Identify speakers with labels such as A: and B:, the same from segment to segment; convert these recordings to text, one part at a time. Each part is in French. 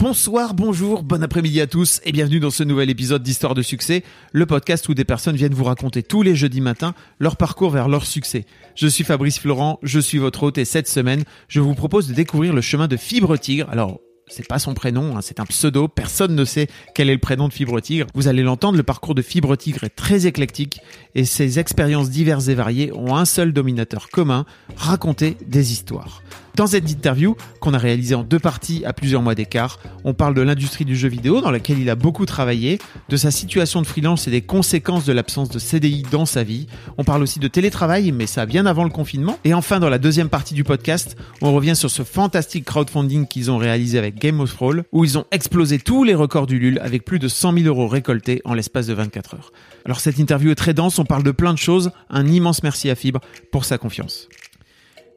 A: Bonsoir, bonjour, bon après-midi à tous et bienvenue dans ce nouvel épisode d'Histoire de succès, le podcast où des personnes viennent vous raconter tous les jeudis matins leur parcours vers leur succès. Je suis Fabrice Florent, je suis votre hôte et cette semaine, je vous propose de découvrir le chemin de Fibre Tigre. Alors, c'est pas son prénom, hein, c'est un pseudo, personne ne sait quel est le prénom de Fibre Tigre. Vous allez l'entendre, le parcours de Fibre Tigre est très éclectique et ses expériences diverses et variées ont un seul dominateur commun, raconter des histoires. Dans cette interview, qu'on a réalisée en deux parties à plusieurs mois d'écart, on parle de l'industrie du jeu vidéo dans laquelle il a beaucoup travaillé, de sa situation de freelance et des conséquences de l'absence de CDI dans sa vie. On parle aussi de télétravail, mais ça bien avant le confinement. Et enfin, dans la deuxième partie du podcast, on revient sur ce fantastique crowdfunding qu'ils ont réalisé avec Game of Thrones, où ils ont explosé tous les records du LUL avec plus de 100 000 euros récoltés en l'espace de 24 heures. Alors cette interview est très dense, on parle de plein de choses. Un immense merci à Fibre pour sa confiance.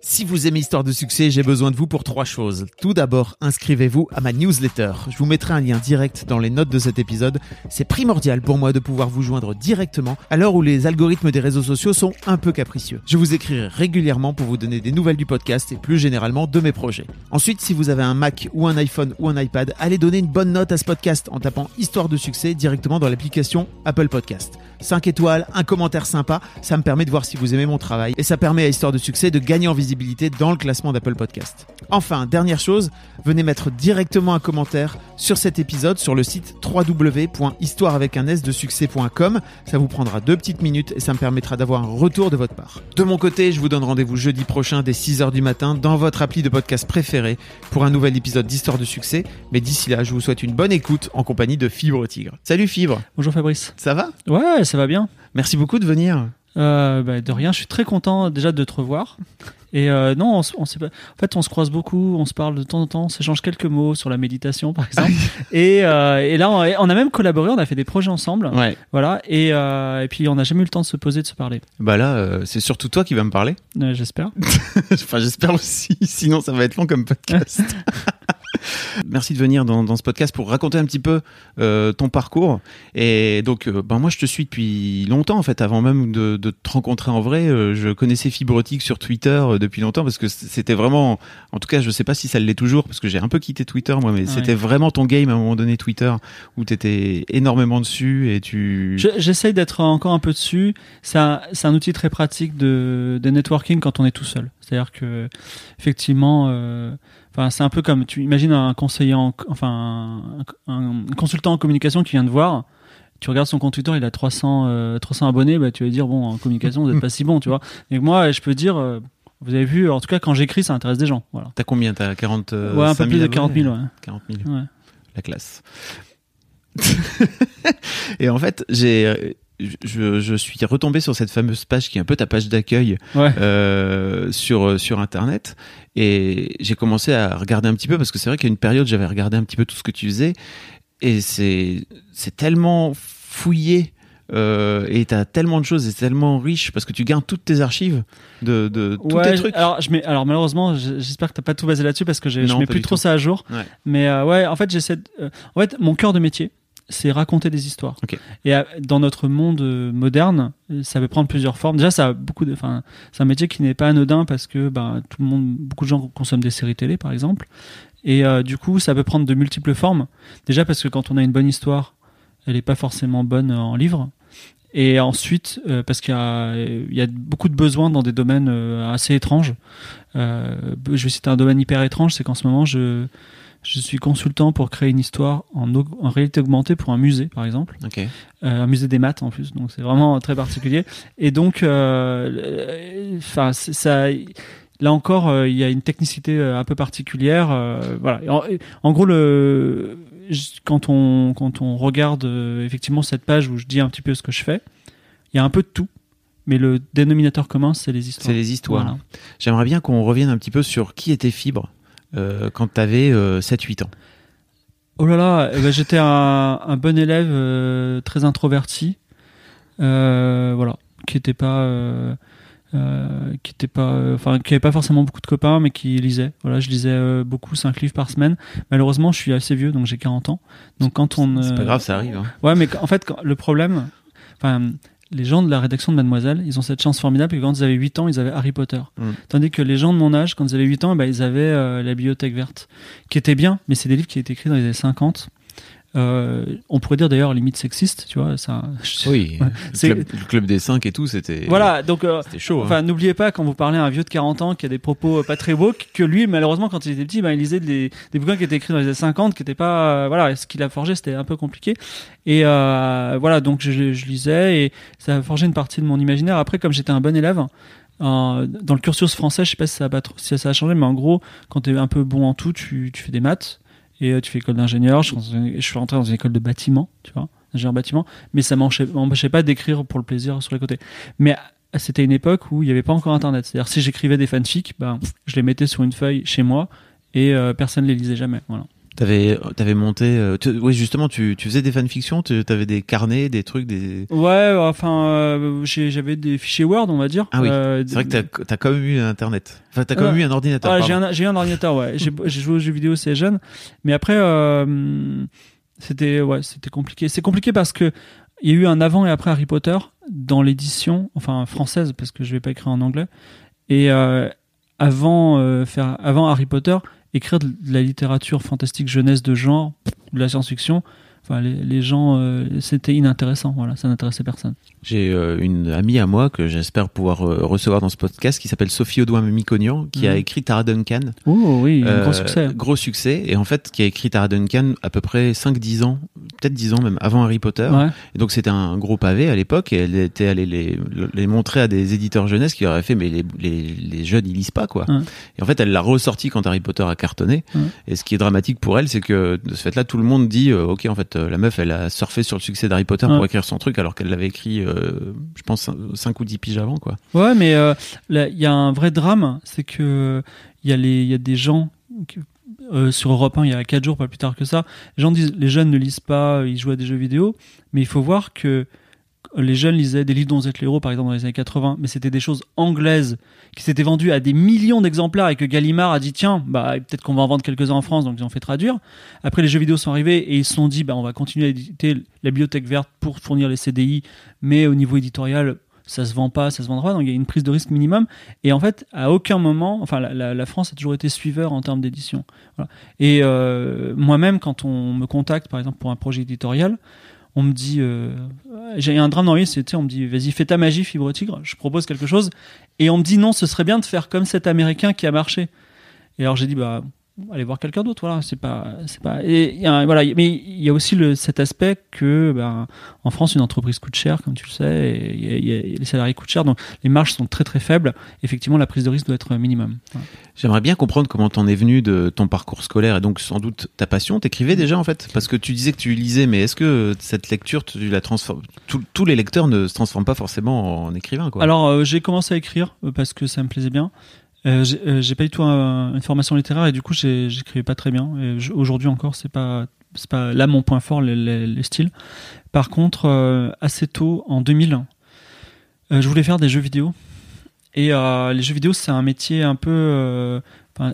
A: Si vous aimez Histoire de succès, j'ai besoin de vous pour trois choses. Tout d'abord, inscrivez-vous à ma newsletter. Je vous mettrai un lien direct dans les notes de cet épisode. C'est primordial pour moi de pouvoir vous joindre directement à l'heure où les algorithmes des réseaux sociaux sont un peu capricieux. Je vous écrirai régulièrement pour vous donner des nouvelles du podcast et plus généralement de mes projets. Ensuite, si vous avez un Mac ou un iPhone ou un iPad, allez donner une bonne note à ce podcast en tapant Histoire de succès directement dans l'application Apple Podcast. 5 étoiles, un commentaire sympa, ça me permet de voir si vous aimez mon travail et ça permet à Histoire de succès de gagner en visibilité dans le classement d'Apple Podcast. Enfin, dernière chose, venez mettre directement un commentaire sur cet épisode sur le site www.histoire avec un s de succès.com. Ça vous prendra deux petites minutes et ça me permettra d'avoir un retour de votre part. De mon côté, je vous donne rendez-vous jeudi prochain dès 6h du matin dans votre appli de podcast préféré pour un nouvel épisode d'Histoire de succès. Mais d'ici là, je vous souhaite une bonne écoute en compagnie de Fibre Tigre. Salut Fibre.
B: Bonjour Fabrice.
A: Ça va?
B: Ouais, ça va bien.
A: Merci beaucoup de venir.
B: Euh, bah, de rien, je suis très content déjà de te revoir. Et euh, non, on, pas. En fait, on se croise beaucoup, on se parle de temps en temps, on s'échange quelques mots sur la méditation, par exemple. et, euh, et là, on, on a même collaboré, on a fait des projets ensemble.
A: Ouais.
B: Voilà. Et, euh, et puis, on n'a jamais eu le temps de se poser, de se parler.
A: Bah là, c'est surtout toi qui vas me parler.
B: J'espère.
A: enfin, j'espère aussi. Sinon, ça va être long comme podcast. Merci de venir dans, dans, ce podcast pour raconter un petit peu euh, ton parcours. Et donc, euh, ben moi, je te suis depuis longtemps, en fait, avant même de, de te rencontrer en vrai. Euh, je connaissais Fibrotique sur Twitter depuis longtemps parce que c'était vraiment, en tout cas, je sais pas si ça l'est toujours parce que j'ai un peu quitté Twitter, moi, mais
B: Ouais.
A: c'était vraiment ton game à un moment donné, Twitter, où tu étais énormément dessus et tu.
B: Je- J'essaye d'être encore un peu dessus. C'est un, outil très pratique de, de networking quand on est tout seul. C'est-à-dire que, effectivement, enfin, c'est un peu comme tu imagines un conseiller, en, enfin, un, un consultant en communication qui vient te voir. Tu regardes son compte Twitter, il a 300, euh, 300 abonnés, bah, tu vas dire, bon, en communication, vous n'êtes pas si bon, tu vois. Et moi, je peux dire, euh, vous avez vu, en tout cas, quand j'écris, ça intéresse des gens. Voilà.
A: T'as combien? T'as 40 euh,
B: ouais, un peu
A: 5
B: plus
A: 000
B: de 40 000,
A: abonnés
B: ouais.
A: 40 000.
B: ouais.
A: la classe. et en fait, j'ai, je, je suis retombé sur cette fameuse page qui est un peu ta page d'accueil
B: Ouais.
A: euh, sur sur internet et j'ai commencé à regarder un petit peu parce que c'est vrai qu'à une période j'avais regardé un petit peu tout ce que tu faisais et c'est c'est tellement fouillé. Euh, et t'as tellement de choses et c'est tellement riche parce que tu gardes toutes tes archives de, de tous
B: Ouais,
A: tes trucs.
B: Alors, je mets, alors malheureusement, je- j'espère que t'as pas tout basé là-dessus parce que j'ai- je
A: Non,
B: mets plus trop
A: tout.
B: ça à jour.
A: Ouais.
B: Mais euh, ouais, en fait, j'essaie. euh, en fait, mon cœur de métier, c'est raconter des histoires. Et euh, dans notre monde euh, moderne, euh, ça peut prendre plusieurs formes. Déjà, ça a beaucoup de. Enfin, c'est un métier qui n'est pas anodin parce que ben, tout le monde, beaucoup de gens consomment des séries télé, par exemple. Et euh, du coup, ça peut prendre de multiples formes. Déjà parce que quand on a une bonne histoire, elle n'est pas forcément bonne en livre. Et ensuite, euh, parce qu'il y a, il y a beaucoup de besoins dans des domaines euh, assez étranges. Je vais citer un domaine hyper étrange, c'est qu'en ce moment, je, je suis consultant pour créer une histoire en, réalité augmentée pour un musée, par exemple. Euh, un musée des maths en plus, donc c'est vraiment très particulier. Et donc, euh, le- enfin, ça, là encore, euh, il y a une technicité euh, un peu particulière. euh, voilà. En, en gros, le, quand on quand on regarde euh, effectivement cette page où je dis un petit peu ce que je fais, il y a un peu de tout, mais le dénominateur commun, c'est les histoires.
A: C'est les histoires.
B: Voilà.
A: J'aimerais bien qu'on revienne un petit peu sur qui était Fibre euh, quand tu avais 7-8 ans.
B: Oh là là, eh ben, j'étais un, un bon élève euh, très introverti, euh, voilà, qui était pas, euh, euh, qui était pas, euh, enfin, qui avait pas forcément beaucoup de copains, mais qui lisait. Voilà, je lisais euh, beaucoup, 5 livres par semaine. Malheureusement, je suis assez vieux, donc j'ai 40 ans. Donc quand on,
A: C'est
B: euh,
A: pas grave, ça arrive. hein.
B: Ouais, mais en fait, quand- le problème, enfin, les gens de la rédaction de Mademoiselle, ils ont cette chance formidable que quand ils avaient 8 ans, ils avaient Harry Potter.
A: Mm.
B: Tandis que les gens de mon âge, quand ils avaient 8 ans, bah, ils avaient euh, la bibliothèque verte, qui était bien, mais c'est des livres qui étaient écrits dans les années 50. Euh, on pourrait dire d'ailleurs limite sexiste, tu vois. Ça,
A: Oui,
B: Ouais.
A: le, club, le club des 5 et tout, c'était
B: Voilà, donc euh,
A: chaud. hein.
B: Enfin, n'oubliez pas quand vous parlez à un vieux de 40 ans qui a des propos euh, pas très beaux, que lui, malheureusement, quand il était petit, ben, il lisait des, des bouquins qui étaient écrits dans les années 50, qui étaient pas, euh, voilà, ce qu'il a forgé, c'était un peu compliqué. Et euh, voilà, donc je, je lisais et ça a forgé une partie de mon imaginaire. Après, comme j'étais un bon élève, dans le cursus français, je sais pas si ça a, pas trop- si ça a changé, mais en gros, quand tu es un peu bon en tout, tu, tu fais des maths et euh, tu fais école d'ingénieur. Je, suis rentré dans une école de bâtiment, tu vois, ingénieur bâtiment, mais ça m'empêchait pas d'écrire pour le plaisir sur les côtés. Mais à- c'était une époque où il n'y avait pas encore Internet. C'est-à-dire, si j'écrivais des fanfics, ben, je les mettais sur une feuille chez moi et euh, personne ne les lisait jamais. Voilà.
A: T'avais avais monté euh, tu- oui justement tu, tu faisais des fanfictions, tu avais des carnets, des trucs des
B: Ouais, enfin, euh, j'avais des fichiers Word, on va dire.
A: Ah oui,
B: Euh,
A: C'est vrai que t'as as quand même eu internet. Enfin t'as quand même
B: Euh,
A: eu un ordinateur.
B: Ah, j'ai un, j'ai un ordinateur, ouais. J'ai joué aux jeux vidéo assez jeune, mais après, euh, c'était ouais, c'était compliqué. C'est compliqué parce que il y a eu un avant et après Harry Potter dans l'édition, enfin française, parce que je vais pas écrire en anglais. Et euh, avant euh, faire, avant Harry Potter, écrire de la littérature fantastique jeunesse de genre, de la science-fiction. Enfin, les, gens, euh, c'était inintéressant. Voilà, ça n'intéressait personne.
A: J'ai euh, une amie à moi que j'espère pouvoir euh, recevoir dans ce podcast qui s'appelle Sophie Audouin Micognan qui a
B: Mhm.
A: écrit Tara Duncan.
B: Oh oui, un
A: Euh,
B: gros succès.
A: Gros succès et en fait qui a écrit Tara Duncan à peu près 5-10 ans, peut-être 10 ans même avant Harry Potter.
B: Ouais.
A: Et donc c'était un gros pavé à l'époque et elle était allée les, les montrer à des éditeurs jeunesse qui leur avaient fait mais les, les, les jeunes ils lisent pas quoi.
B: Ouais.
A: Et en fait elle l'a ressorti quand Harry Potter a cartonné.
B: Ouais.
A: Et ce qui est dramatique pour elle c'est que de ce fait là tout le monde dit euh, ok en fait euh, la meuf elle a surfé sur le succès d'Harry Potter pour écrire son truc alors qu'elle l'avait écrit euh, je pense 5 ou 10 piges avant quoi.
B: Ouais, mais euh, il y a un vrai drame, c'est que il y a y a des gens euh, sur Europe 1, il y a 4 jours, pas plus tard que ça. Les gens disent, les jeunes ne lisent pas, ils jouent à des jeux vidéo, mais il faut voir que les jeunes lisaient des livres dont vous êtes le héros, par exemple dans les années 80, mais c'était des choses anglaises qui s'étaient vendues à des millions d'exemplaires et que Gallimard a dit tiens, bah peut-être qu'on va en vendre quelques-uns en France, donc ils ont fait traduire. Après les jeux vidéo sont arrivés et ils se sont dit bah on va continuer à éditer la bibliothèque verte pour fournir les CDI, mais au niveau éditorial ça se vend pas, ça se vendra, donc il y a une prise de risque minimum. Et en fait, à aucun moment, enfin, la, France a toujours été suiveur en termes d'édition. Et euh, moi-même, quand on me contacte, par exemple, pour un projet éditorial, on me dit, euh, j'ai un drame dans tu sais, on me dit, vas-y, fais ta magie, fibre tigre, je propose quelque chose. Et on me dit, non, ce serait bien de faire comme cet américain qui a marché. Et alors j'ai dit, bah, allez voir quelqu'un d'autre, voilà, c'est pas, c'est pas, et il y a un- voilà, mais il y a aussi le, cet aspect que, ben, en France, une entreprise coûte cher, comme tu le sais, et il y a- il y a- les salariés coûtent cher, donc les marges sont très très faibles. Effectivement, la prise de risque doit être minimum. Voilà.
A: J'aimerais bien comprendre comment t'en es venu de ton parcours scolaire et donc sans doute ta passion. T'écrivais déjà en fait? Parce que tu disais que tu lisais, mais est-ce que cette lecture, tu la transformes tous- Tous les lecteurs ne se transforment pas forcément en écrivain, quoi?
B: Alors, euh, j'ai commencé à écrire euh, parce que ça me plaisait bien. Euh, j'ai euh, j'ai pas du tout un- une formation littéraire et du coup, j'écrivais pas très bien. Aujourd'hui encore, c'est pas pas là mon point fort, les, les- les styles. Par contre, euh, assez tôt, en 2000, euh, je voulais faire des jeux vidéo. Et les jeux vidéo, c'est un métier un peu,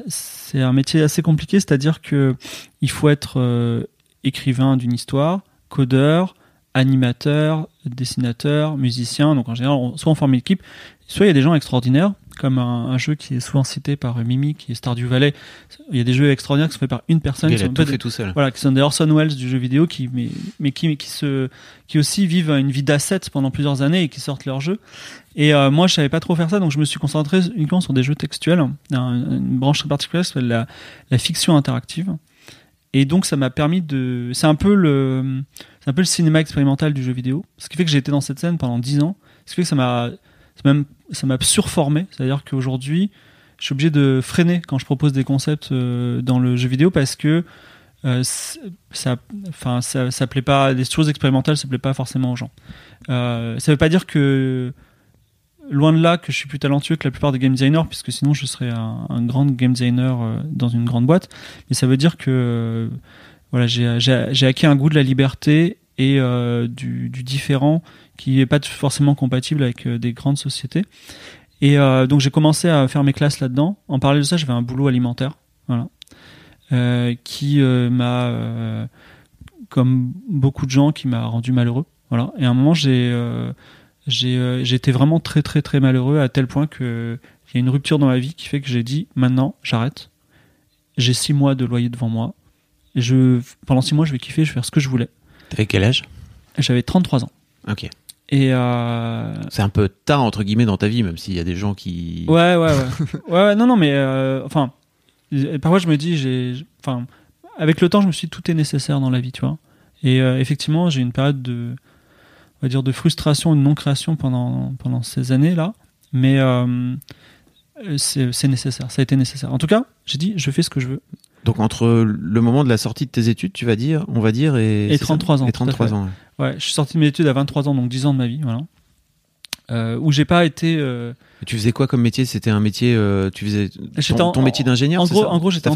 B: c'est un métier assez compliqué, c'est-à-dire que il faut être écrivain d'une histoire, codeur, animateur, dessinateur, musicien. Donc en général, soit on forme une équipe, soit il y a des gens extraordinaires, comme un, un jeu qui est souvent cité par Mimi, qui est Stardew Valley. Il y a des jeux extraordinaires qui sont faits par une personne.
A: Il
B: qui sont
A: tout fait
B: des-
A: tout seul.
B: voilà, qui sont des Orson Welles du jeu vidéo, qui, mais, mais qui, qui, se, qui aussi vivent une vie d'asset pendant plusieurs années et qui sortent leurs jeux. Et euh, moi, je savais pas trop faire ça, donc je me suis concentré uniquement sur des jeux textuels, un- une branche très particulière qui s'appelle la, la fiction interactive. Et donc, ça m'a permis de. C'est un peu le, c'est un peu le cinéma expérimental du jeu vidéo. Ce qui fait que j'ai été dans cette scène pendant 10 ans. Ce qui fait que ça m'a, ça m'a- ça m'a surformé. C'est-à-dire qu'aujourd'hui, je suis obligé de freiner quand je propose des concepts euh, dans le jeu vidéo parce que euh, ça, enfin, ça, ça plaît pas. Des choses expérimentales, ça plaît pas forcément aux gens. Euh, ça veut pas dire que loin de là que je suis plus talentueux que la plupart des game designers, puisque sinon je serais un, grand game designer euh, dans une grande boîte. Mais ça veut dire que voilà, j'ai acquis un goût de la liberté et euh, du, différent qui est pas forcément compatible avec euh, des grandes sociétés. Et euh, donc j'ai commencé à faire mes classes là-dedans. En parallèle de ça, j'avais un boulot alimentaire, voilà, qui m'a, comme beaucoup de gens, qui m'a rendu malheureux. Voilà. Et à un moment, j'ai euh, j'étais vraiment très très très malheureux à tel point que il y a une rupture dans ma vie qui fait que j'ai dit maintenant j'arrête. J'ai six mois de loyer devant moi. Je pendant six mois je vais kiffer, je vais faire ce que je voulais.
A: T'avais quel âge?
B: J'avais 33 ans.
A: Ok.
B: Et euh,
A: C'est un peu tard entre guillemets dans ta vie, même s'il y a des gens qui.
B: Ouais, ouais, ouais. ouais, ouais, non, non, mais euh, enfin, parfois je me dis, j'ai, enfin, avec le temps, je me suis dit, tout est nécessaire dans la vie, tu vois. Et euh, effectivement, j'ai une période de, on va dire, de frustration et de non-création pendant, pendant ces années-là. Mais euh, c'est c'est nécessaire, ça a été nécessaire. En tout cas, j'ai dit, je fais ce que je veux.
A: Donc entre le moment de la sortie de tes études, tu vas dire, on va dire, et,
B: Et
A: c'est ça
B: 33 ans,
A: Et
B: tout à
A: 33
B: fait.
A: ans. ouais.
B: Ouais, je suis sorti de mes études à 23 ans, donc 10 ans de ma vie, voilà. Euh, où j'ai pas été. euh,
A: Tu faisais quoi comme métier? C'était un métier, euh, tu faisais ton,
B: en-
A: ton métier d'ingénieur
B: En en gros, en gros, j'étais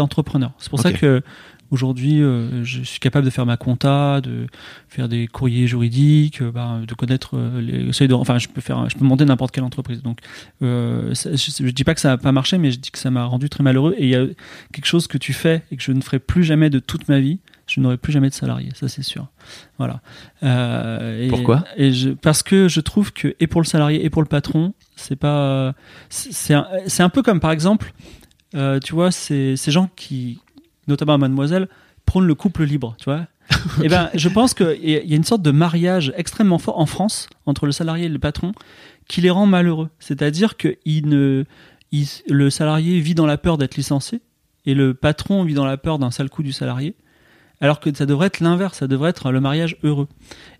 B: entrepreneur. C'est pour ça que aujourd'hui, euh, je suis capable de faire ma compta, de faire des courriers juridiques, euh, bah, de connaître euh, les seuils de, enfin, je peux faire, je peux monter n'importe quelle entreprise. Donc, euh, ça- je, je dis pas que ça n'a pas marché, mais je dis que ça m'a rendu très malheureux. Et il y a quelque chose que tu fais et que je ne ferai plus jamais de toute ma vie. Je n'aurai plus jamais de salarié, ça c'est sûr. Voilà. Et-
A: Pourquoi?
B: et je, Parce que je trouve que et pour le salarié et pour le patron, c'est pas, c'est un, un peu comme par exemple, tu vois, ces gens qui, notamment à Mademoiselle, prônent le couple libre, tu vois. Et ben, je pense qu'il y a une sorte de mariage extrêmement fort en France entre le salarié et le patron qui les rend malheureux. C'est-à-dire que il ne, il- le salarié vit dans la peur d'être licencié et le patron vit dans la peur d'un sale coup du salarié. Alors que ça devrait être l'inverse, ça devrait être le mariage heureux.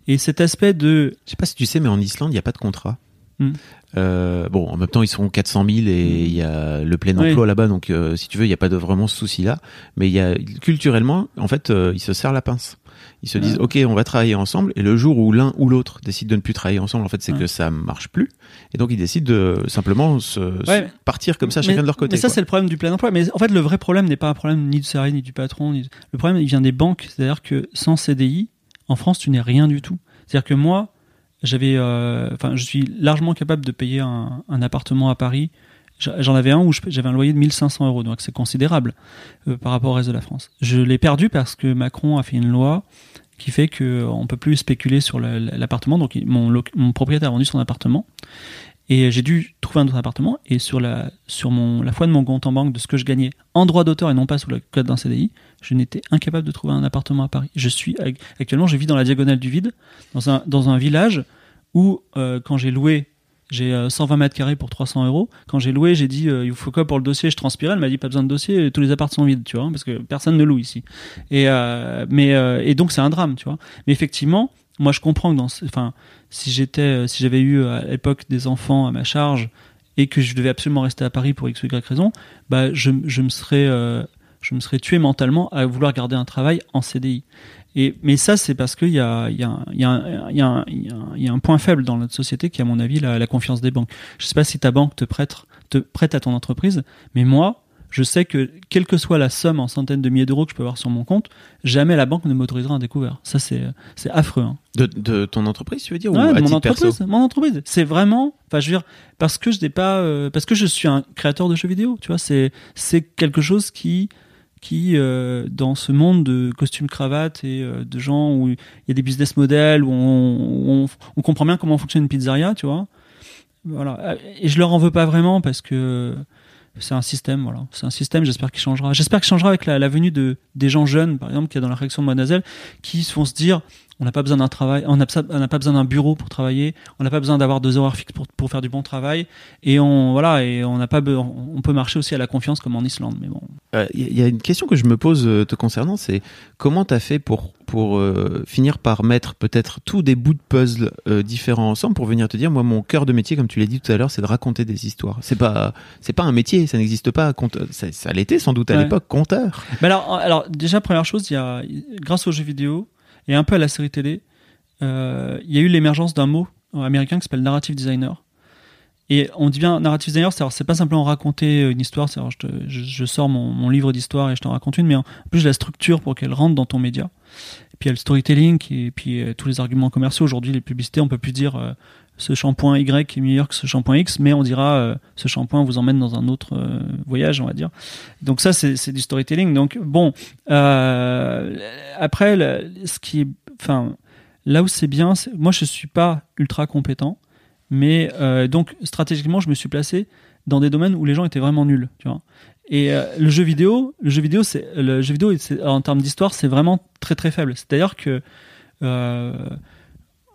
B: Et cet aspect de
A: Je sais pas si tu sais, mais en Islande, il n'y a pas de contrat.
B: Hmm.
A: Euh, bon, en même temps, ils sont 400 000 et il y a le plein
B: Oui.
A: emploi là-bas, donc euh, si tu veux, il n'y a pas de vraiment ce souci-là. Mais il y a culturellement, en fait, euh, ils se serrent la pince. Ils se disent, ok, on va travailler ensemble, et le jour où l'un ou l'autre décide de ne plus travailler ensemble, en fait, c'est
B: Ouais.
A: que ça marche plus, et donc ils décident de simplement se, se
B: Ouais.
A: partir comme ça,
B: Mais-
A: chacun de leur côté.
B: Mais ça, c'est le problème du plein emploi. Mais en fait, le vrai problème n'est pas un problème ni du salarié ni du patron. ni- Le problème, il vient des banques. C'est-à-dire que sans CDI, en France, tu n'es rien du tout. C'est-à-dire que moi, j'avais, euh, enfin, je suis largement capable de payer un, un appartement à Paris. J'en avais un où j'avais un loyer de 1500 euros, donc c'est considérable euh, par rapport au reste de la France. Je l'ai perdu parce que Macron a fait une loi qui fait que on peut plus spéculer sur l'appartement. Donc mon, mon propriétaire a vendu son appartement et j'ai dû trouver un autre appartement. Et sur la sur mon la foi de mon compte en banque de ce que je gagnais en droit d'auteur et non pas sous le code d'un CDI, je n'étais incapable de trouver un appartement à Paris. Je suis actuellement je vis dans la diagonale du vide dans un dans un village où euh, quand j'ai loué j'ai euh, 120 mètres carrés pour 300 euros. Quand j'ai loué, j'ai dit euh, il faut quoi pour le dossier? Je transpirais. Elle m'a dit pas besoin de dossier, tous les appartements sont vides, tu vois, parce que personne ne loue ici. Et euh, mais euh, et donc c'est un drame, tu vois. Mais effectivement, moi je comprends que dans, enfin, si j'étais, euh, si j'avais eu à l'époque des enfants à ma charge et que je devais absolument rester à Paris pour x ou y raison, bah je, me serais, euh, je me serais tué mentalement à vouloir garder un travail en CDI. Et, mais ça, c'est parce qu'il y y, a, un- il y, y, a un- point faible dans notre société qui à mon avis, la, la confiance des banques. Je sais pas si ta banque te prête, te prête à ton entreprise, mais moi, je sais que quelle que soit la somme en centaines de milliers d'euros que je peux avoir sur mon compte, jamais la banque ne m'autorisera un découvert. Ça, c'est c'est affreux. Hein.
A: De, de ton entreprise, tu veux dire, ou
B: Ouais,
A: à
B: de mon entreprise, mon entreprise. C'est vraiment, enfin, je veux dire, parce que je n'ai pas, euh, parce que je suis un créateur de jeux vidéo. Tu vois, c'est c'est quelque chose qui qui euh, dans ce monde de costumes cravates et euh, de gens où il y a des business models où on, où on, on comprend bien comment fonctionne une pizzeria, tu vois. Voilà. Et je leur en veux pas vraiment parce que c'est un système, voilà. C'est un système, j'espère qu'il changera. J'espère qu'il changera avec la, venue de, des gens jeunes, par exemple, qui est dans la réaction de Mademoiselle, qui vont se dire, on n'a pas besoin d'un travail, on n'a pas besoin d'un bureau pour travailler, on n'a pas besoin d'avoir deux horaires fixes pour, pour faire du bon travail, et on, voilà, et on n'a pas, on peut marcher aussi à la confiance comme en Islande, mais bon.
A: Euh, Il y a une question que je me pose euh, te concernant, c'est comment t'as fait pour pour euh, finir par mettre peut-être tous des bouts de puzzle euh, différents ensemble pour venir te dire moi mon cœur de métier comme tu l'as dit tout à l'heure c'est de raconter des histoires. C'est pas c'est pas un métier, ça n'existe pas. Ça, ça l'était sans doute à
B: Ouais.
A: l'époque conteur.
B: Mais alors, alors, déjà, première chose, il y a, grâce aux jeux vidéo et un peu à la série télé, euh, il y a eu l'émergence d'un mot américain qui s'appelle narrative designer. Et on dit bien narrative designer, c'est alors, c'est pas simplement raconter une histoire, c'est alors, je, je, je sors mon, mon livre d'histoire et je t'en raconte une, mais en plus la structure pour qu'elle rentre dans ton média. Et puis il y a le storytelling et puis euh, tous les arguments commerciaux. Aujourd'hui, les publicités, on peut plus dire euh, ce shampoing Y est meilleur que ce shampoing X, mais on dira euh, ce shampoing vous emmène dans un autre euh, voyage, on va dire. Donc ça, c'est du storytelling. Donc bon, euh, après, le- ce qui enfin, là où c'est bien, moi je suis pas ultra compétent, mais euh, donc stratégiquement je me suis placé dans des domaines où les gens étaient vraiment nuls, tu vois. Et euh, le jeu vidéo, le jeu vidéo, c'est le jeu vidéo, en termes d'histoire, c'est vraiment très très faible. C'est-à-dire que, euh,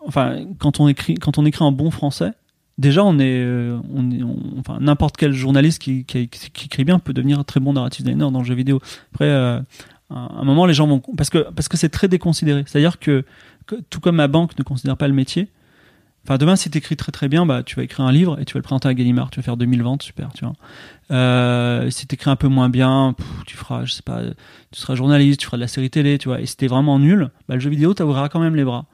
B: enfin, quand on écrit, quand on écrit en bon français, déjà on est, on est, enfin, n'importe quel journaliste qui, écrit bien peut devenir un très bon narrative designer dans le jeu vidéo. Après, à un moment, les gens vont, parce que parce que c'est très déconsidéré. C'est-à-dire que tout comme ma banque ne considère pas le métier. Enfin, demain, si tu écris très très bien, bah, tu vas écrire un livre et tu vas le présenter à Gallimard. Tu vas faire 2000 ventes, super, tu vois. Euh, si tu écris un peu moins bien, pff, tu feras, je sais pas, tu seras journaliste, tu feras de la série télé, tu vois. Et si t'es vraiment nul, bah, le jeu vidéo t'ouvrira quand même les bras.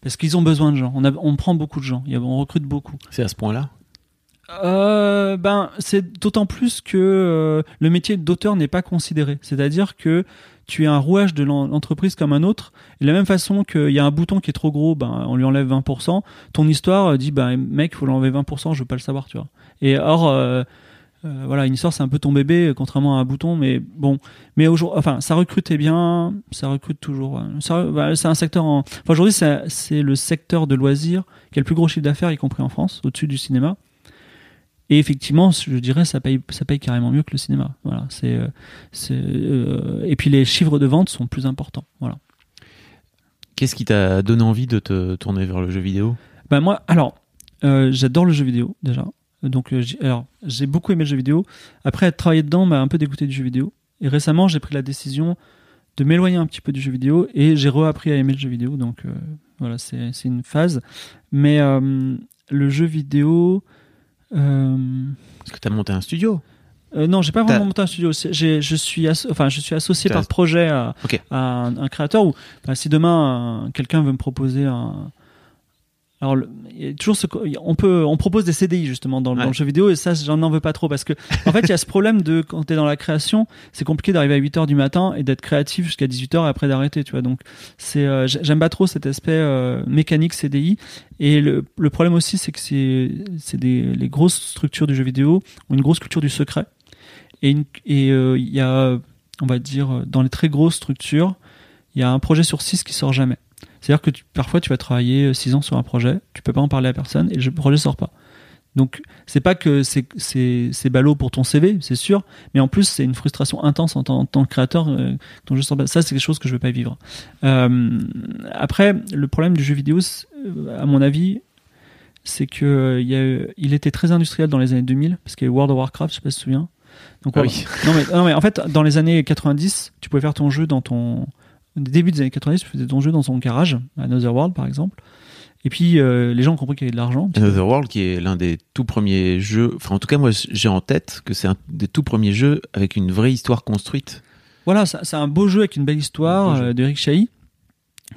B: Parce qu'ils ont besoin de gens. On, a- on prend beaucoup de gens. On recrute beaucoup.
A: C'est à ce point-là?
B: Euh, ben, c'est d'autant plus que euh, le métier d'auteur n'est pas considéré. C'est-à-dire que tu es un rouage de l'en- l'entreprise comme un autre. Et de la même façon qu'il y a un bouton qui est trop gros, ben, on lui enlève 20%. Ton histoire euh, dit, ben, mec, faut l'enlever 20%, je veux pas le savoir, tu vois. Et or, euh, euh, voilà, une histoire, c'est un peu ton bébé, euh, contrairement à un bouton, mais bon. Mais aujourd'hui, enfin, ça recrutait bien, ça recrute toujours. c'est un secteur en. Enfin, aujourd'hui, c'est le secteur de loisirs qui a le plus gros chiffre d'affaires, y compris en France, au-dessus du cinéma. Et effectivement, je dirais, ça paye, ça paye carrément mieux que le cinéma. Voilà, c'est, euh, c'est, euh, et puis les chiffres de vente sont plus importants. Voilà.
A: Qu'est-ce qui t'a donné envie de te tourner vers le jeu vidéo?
B: Bah moi, alors, euh, j'adore le jeu vidéo déjà. Donc, euh, j'ai- alors, j'ai beaucoup aimé le jeu vidéo. Après, être travaillé dedans m'a un peu dégoûté du jeu vidéo. Et récemment, j'ai pris la décision de m'éloigner un petit peu du jeu vidéo et j'ai reappris à aimer le jeu vidéo. Donc, euh, voilà, c'est, une phase. Mais le jeu vidéo. Euh,
A: Parce que t'as monté un studio.
B: Euh, non, j'ai pas vraiment monté un studio. Je suis, enfin, je suis associé par projet à, un, un créateur. Ou enfin, si demain un- quelqu'un veut me proposer un, alors le- il y a toujours ce, on peut, on propose des CDI justement dans, le- dans
A: Ouais.
B: le jeu vidéo et ça, j'en en veux pas trop parce que en fait, il y a ce problème de quand t'es dans la création, c'est compliqué d'arriver à 8 heures du matin et d'être créatif jusqu'à 18 heures et après d'arrêter, tu vois. Donc c'est, euh, j'ai- j'aime pas trop cet aspect euh, mécanique CDI et le, le problème aussi, c'est que c'est, c'est des, les grosses structures du jeu vidéo ont une grosse culture du secret et euh, il y a, on va dire, dans les très grosses structures, il y a un projet sur six qui sort jamais. C'est-à-dire que tu- parfois tu vas travailler 6 ans sur un projet, tu peux pas en parler à personne et le projet sort pas. Donc c'est pas que c'est ballot pour ton CV, c'est sûr, mais en plus c'est une frustration intense en tant, en tant que créateur. euh, ton jeu sort pas. Ça c'est quelque chose que je veux pas vivre. Euh, après le problème du jeu vidéo, euh, à mon avis, c'est que euh, il y a eu- il était très industriel dans les années 2000 parce qu'il y a eu World of Warcraft, je sais pas si tu te souviens. Donc
A: Ah oui.
B: Non mais, non mais en fait, dans les années 90, tu pouvais faire ton jeu dans ton. Début des années 90, tu faisais ton jeu dans ton garage, à Another World par exemple. Et puis euh, les gens ont compris qu'il y avait de l'argent.
A: Another World, qui est l'un des tout premiers jeux. Enfin, en tout cas, moi, j'ai en tête que c'est un des tout premiers jeux avec une vraie histoire construite.
B: Voilà, c'est un beau jeu avec une belle histoire euh, d'Eric Chahi,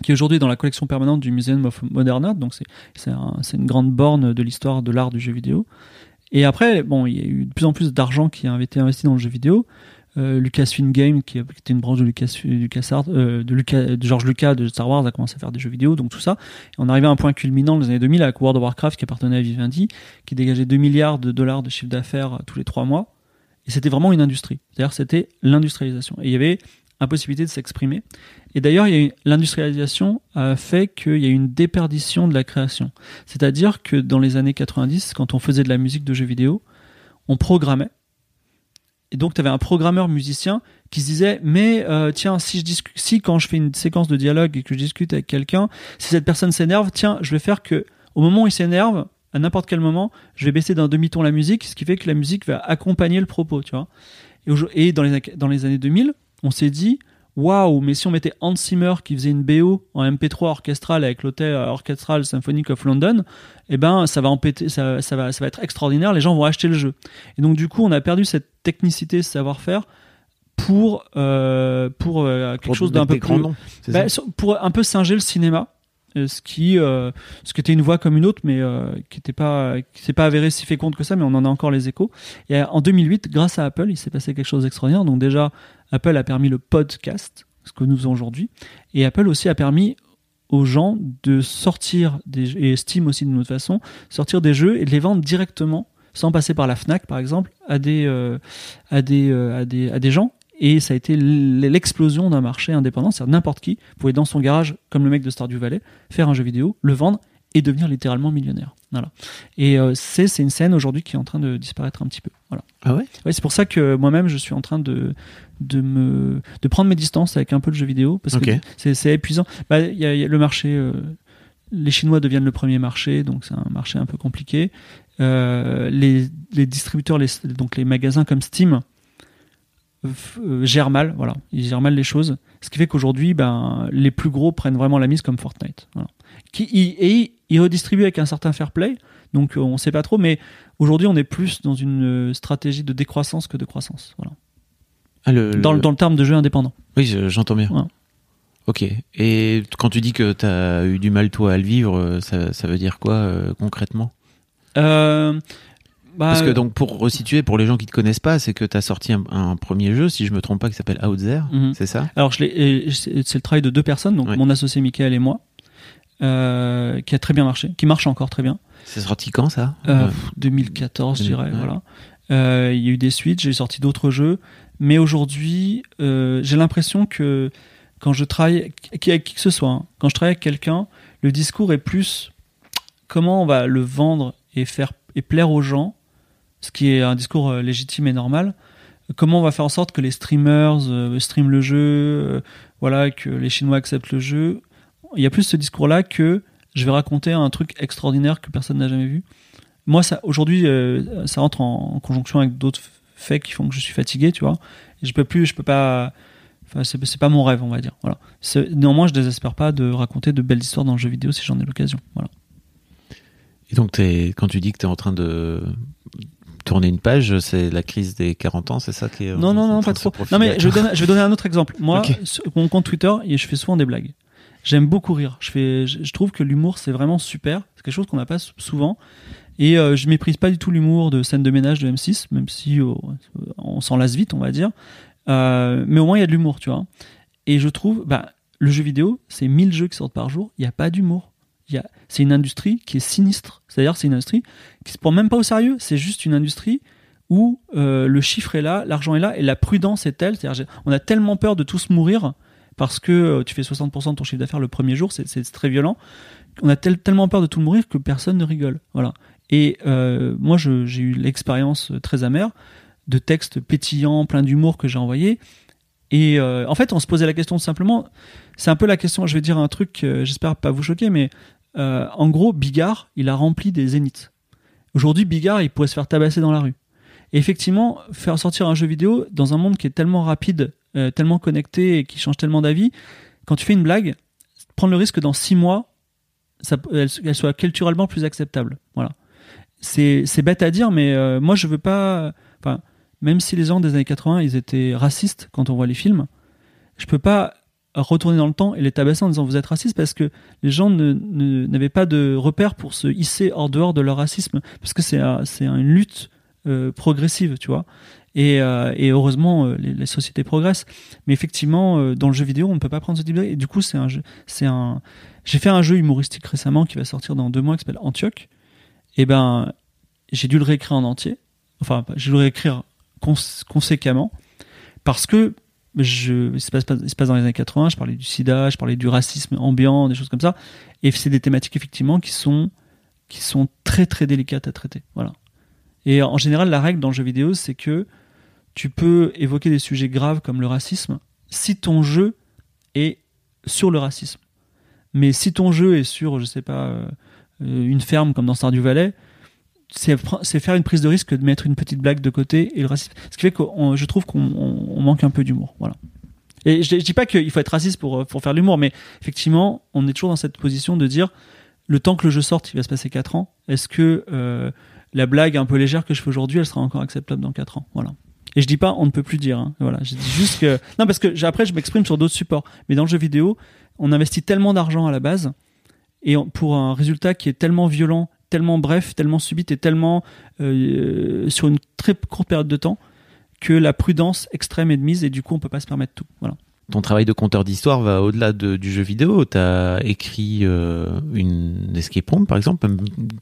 B: qui est aujourd'hui dans la collection permanente du Museum of Modern Art. Donc c'est un- c'est une grande borne de l'histoire de l'art du jeu vidéo. Et après, bon, il y a eu de plus en plus d'argent qui a été investi dans le jeu vidéo. Euh, Lucasfilm Game, qui, était une branche de Lucas, LucasArts, euh, de, Lucas, de George Lucas de Star Wars, a commencé à faire des jeux vidéo, donc tout ça. Et on arrivait à un point culminant dans les années 2000 avec World of Warcraft qui appartenait à Vivendi, qui dégageait 2 milliards de dollars de chiffre d'affaires euh, tous les 3 mois. Et c'était vraiment une industrie. C'est-à-dire c'était l'industrialisation. Et il y avait impossibilité de s'exprimer. Et d'ailleurs, l'industrialisation a fait qu'il y a eu une déperdition de la création. C'est-à-dire que dans les années 90, quand on faisait de la musique de jeux vidéo, on programmait. Et donc, tu avais un programmeur musicien qui se disait Mais euh, tiens, si, je si quand je fais une séquence de dialogue et que je discute avec quelqu'un, si cette personne s'énerve, tiens, je vais faire que au moment où il s'énerve, à n'importe quel moment, je vais baisser d'un demi-ton la musique, ce qui fait que la musique va accompagner le propos, tu vois. Et, et dans, les, dans les années 2000, on s'est dit Waouh, mais si on mettait Hans Zimmer qui faisait une BO en MP3 orchestral avec l'hôtel orchestral Symphonic of London, eh ben ça va empêter, ça, ça va, ça va être extraordinaire. Les gens vont acheter le jeu. Et donc du coup, on a perdu cette technicité, ce savoir-faire pour euh, pour euh, quelque
A: Pour
B: chose d'un peu plus bah, sur- pour un peu singer le cinéma, euh, ce qui, euh, ce qui était une voie comme une autre, mais euh, qui n'était pas, qui s'est pas avéré si féconde que ça, mais on en a encore les échos. Et euh, en 2008, grâce à Apple, il s'est passé quelque chose d'extraordinaire. Donc déjà, Apple a permis le podcast, ce que nous faisons aujourd'hui, et Apple aussi a permis aux gens de sortir des et Steam aussi d'une autre façon, sortir des jeux et de les vendre directement sans passer par la Fnac par exemple à des euh, à des euh, à des à des gens Et ça a été l'explosion d'un marché indépendant. C'est-à-dire n'importe qui pouvait dans son garage, comme le mec de Stardew Valley, faire un jeu vidéo, le vendre et devenir littéralement millionnaire. Voilà. Et euh, c'est une scène aujourd'hui qui est en train de disparaître un petit peu. Voilà.
A: Ah ouais?
B: Ouais, c'est pour ça que moi-même je suis en train de de me de prendre mes distances avec un peu de jeux vidéo parce que c'est épuisant. Bah y, y a le marché euh, les Chinois deviennent le premier marché donc c'est un marché un peu compliqué. Euh, les, les distributeurs les, donc les magasins comme Steam gèrent mal voilà, ils gèrent mal les choses ce qui fait qu'aujourd'hui ben les plus gros prennent vraiment la mise comme Fortnite voilà. Qui et ils redistribuent avec un certain fair play donc euh, on sait pas trop mais aujourd'hui on est plus dans une euh, stratégie de décroissance que de croissance voilà
A: Ah, le-
B: dans,
A: le-
B: dans le terme de jeu indépendant.
A: Oui, je- j'entends bien. Ok. Et quand tu dis que tu as eu du mal, toi, à le vivre, euh, ça, ça veut dire quoi euh, concrètement?
B: Euh, bah,
A: Parce que, donc, pour resituer, pour les gens qui te connaissent pas, c'est que tu as sorti un, un premier jeu, si je me trompe pas, qui s'appelle Out There,
B: Mhm.
A: c'est ça?
B: Alors, c'est le travail de deux personnes, donc mon associé Michael et moi, euh, qui a très bien marché, qui marche encore très bien.
A: C'est sorti quand, ça?
B: Euh,
A: Ouais.
B: pff, 2014, je dirais.
A: Ouais.
B: Voilà. Euh, il y a eu des suites, j'ai sorti d'autres jeux, mais aujourd'hui, euh, j'ai l'impression que quand je travaille avec qui que ce soit, hein, quand je travaille avec quelqu'un, le discours est plus comment on va le vendre et faire et plaire aux gens, ce qui est un discours euh, légitime et normal. Comment on va faire en sorte que les streamers euh, streament le jeu, euh, voilà, que les Chinois acceptent le jeu? Il y a plus ce discours-là que je vais raconter un truc extraordinaire que personne n'a jamais vu. Moi, ça, aujourd'hui, ça entre en, conjonction avec d'autres faits qui font que je suis fatigué, tu vois. Et je peux plus, je peux pas. Enfin, c'est pas mon rêve, on va dire. Voilà. Néanmoins, je désespère pas de raconter de belles histoires dans le jeu vidéo si j'en ai l'occasion. Voilà.
A: Et donc, quand tu dis que tu es en train de tourner une page, c'est la crise des 40 ans, c'est ça qui est
B: Non, non, non, pas trop. Non, mais je vais, donner, je vais donner un autre exemple. Moi, sur mon compte Twitter, et je fais souvent des blagues. J'aime beaucoup rire. Je, fais, je, trouve que l'humour, c'est vraiment super. C'est quelque chose qu'on n'a pas sou- souvent. Et euh, je méprise pas du tout l'humour de scène de ménage de M6, même si euh, on s'en lasse vite, on va dire. Euh, mais au moins, il y a de l'humour, tu vois. Et je trouve, bah, le jeu vidéo, c'est 1000 jeux qui sortent par jour. Il n'y a pas d'humour. Il y a- C'est une industrie qui est sinistre. C'est-à-dire, c'est une industrie qui se prend même pas au sérieux. C'est juste une industrie où euh, le chiffre est là, l'argent est là, et la prudence est telle. C'est-à-dire, on a tellement peur de tous mourir parce que euh, tu fais 60% de ton chiffre d'affaires le premier jour, c'est- très violent. On a tel- tellement peur de tout mourir que personne ne rigole. Voilà. Et euh, moi, j'ai eu l'expérience très amère de textes pétillants, plein d'humour que j'ai envoyés. Et en fait, on se posait la question simplement. C'est un peu la question. Je vais dire un truc. euh, J'espère pas vous choquer, mais euh, en gros, Bigard, il a rempli des zéniths. Aujourd'hui, Bigard, il pourrait se faire tabasser dans la rue. Et effectivement, faire sortir un jeu vidéo dans un monde qui est tellement rapide, euh, tellement connecté et qui change tellement d'avis, quand tu fais une blague, prendre le risque que dans six mois, ça, elle, soit culturellement plus acceptable. Voilà. C'est bête à dire, mais euh, moi je veux pas. Même si les gens des années 80 ils étaient racistes quand on voit les films, je peux pas retourner dans le temps et les tabasser en disant vous êtes raciste parce que les gens n'avaient pas de repères pour se hisser hors dehors de leur racisme parce que c'est un- c'est une lutte euh, progressive, tu vois. Et, euh, et heureusement, euh, les, sociétés progressent. Mais effectivement, dans le jeu vidéo, on ne peut pas prendre ce type de. Et du coup, c'est un jeu. C'est un. J'ai fait un jeu humoristique récemment qui va sortir dans deux mois qui s'appelle Antioch. Et ben, j'ai dû le réécrire en entier. Enfin, j'ai dû le réécrire cons- conséquemment parce que je, il, se passe, dans les années 80. Je parlais du sida, je parlais du racisme ambiant, des choses comme ça. Et c'est des thématiques effectivement qui sont qui sont très très délicates à traiter. Voilà. Et en général, la règle dans le jeu vidéo, c'est que tu peux évoquer des sujets graves comme le racisme si ton jeu est sur le racisme. Mais si ton jeu est sur, je sais pas, euh, une ferme comme dans Stardew Valley, c'est faire une prise de risque de mettre une petite blague de côté et le racisme. Ce qui fait que je trouve qu'on on- on manque un peu d'humour. Voilà. Et je, je dis pas qu'il faut être raciste pour, euh, pour faire l'humour, mais effectivement, on est toujours dans cette position de dire le temps que le jeu sorte, il va se passer 4 ans. Est-ce que euh, la blague un peu légère que je fais aujourd'hui, elle sera encore acceptable dans 4 ans Voilà. Et je dis pas on ne peut plus dire. hein. Voilà, je dis juste que non parce que après je m'exprime sur d'autres supports, mais dans le jeu vidéo, on investit tellement d'argent à la base et pour un résultat qui est tellement violent, tellement bref, tellement subite et tellement euh, sur une très courte période de temps que la prudence extrême est de mise et du coup on peut pas se permettre tout. Voilà.
A: Ton travail de conteur d'histoire va au-delà de- du jeu vidéo. Tu as écrit euh, une escape room, par exemple,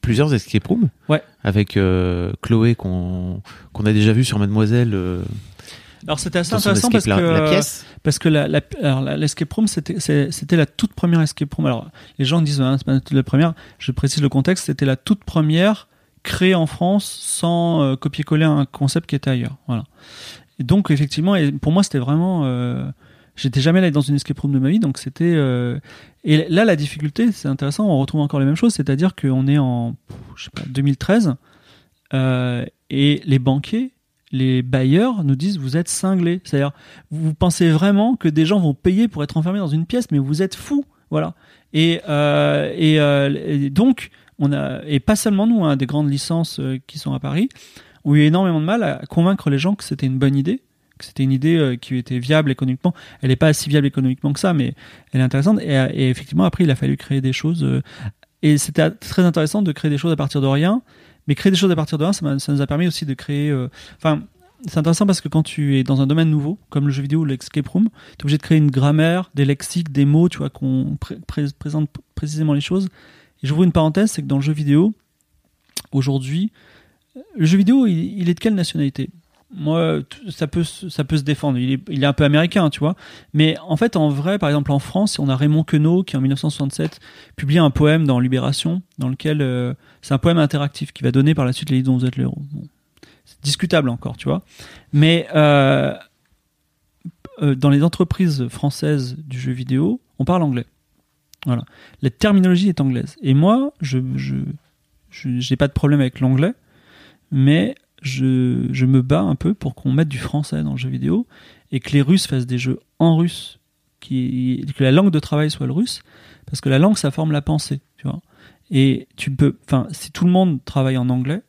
A: plusieurs escape rooms.
B: Ouais.
A: Avec euh, Chloé, qu'on qu'on a déjà vu sur Mademoiselle.
B: Alors c'était assez intéressant parce que
A: la, la pièce.
B: parce que la, l'escape room c'était c'était la toute première escape room. Alors les gens disent hein, c'est pas la première. Je précise le contexte. C'était la toute première créée en France sans euh, copier-coller un concept qui était ailleurs. Voilà. Et donc effectivement, et pour moi c'était vraiment. euh, J'étais jamais allé dans une escape room de ma vie, donc c'était. euh, Et là, la difficulté, c'est intéressant, on retrouve encore les mêmes choses, c'est-à-dire qu'on est en je sais pas, 2013 euh, et les banquiers, les bailleurs nous disent vous êtes cinglés. C'est-à-dire, vous pensez vraiment que des gens vont payer pour être enfermés dans une pièce, mais vous êtes fous. Voilà. Et, euh, euh, donc, on a, et pas seulement nous, hein, des grandes licences euh, qui sont à Paris, ont eu énormément de mal à convaincre les gens que c'était une bonne idée, que c'était une idée qui était viable économiquement. Elle n'est pas si viable économiquement que ça, mais elle est intéressante. Et, et effectivement, après, il a fallu créer des choses. et c'était très intéressant de créer des choses à partir de rien. Mais créer des choses à partir de rien, ça, m'a- ça nous a permis aussi de créer. euh, Enfin, c'est intéressant parce que quand tu es dans un domaine nouveau, comme le jeu vidéo ou l'escape room, tu es obligé de créer une grammaire, des lexiques, des mots, tu vois, qu'on pré- pré- présente précisément les choses. Et j'ouvre une parenthèse, c'est que dans le jeu vidéo, aujourd'hui, le jeu vidéo, il est de quelle nationalité? Moi, ça peut, ça peut se défendre. Il est, un peu américain, tu vois. Mais en fait, en vrai, par exemple, en France, on a Raymond Queneau qui, en 1967, publie un poème dans Libération, dans lequel euh, c'est un poème interactif qui va donner par la suite les livres dont vous êtes le. C'est discutable encore, tu vois. Mais euh, euh, dans les entreprises françaises du jeu vidéo, on parle anglais. Voilà. La terminologie est anglaise. Et moi, je j'ai pas de problème avec l'anglais, mais je, me bats un peu pour qu'on mette du français dans le jeu vidéo et que les Russes fassent des jeux en russe, que la langue de travail soit le russe, parce que la langue, ça forme la pensée, tu vois. Et tu peux, enfin, si tout le monde travaille en anglais,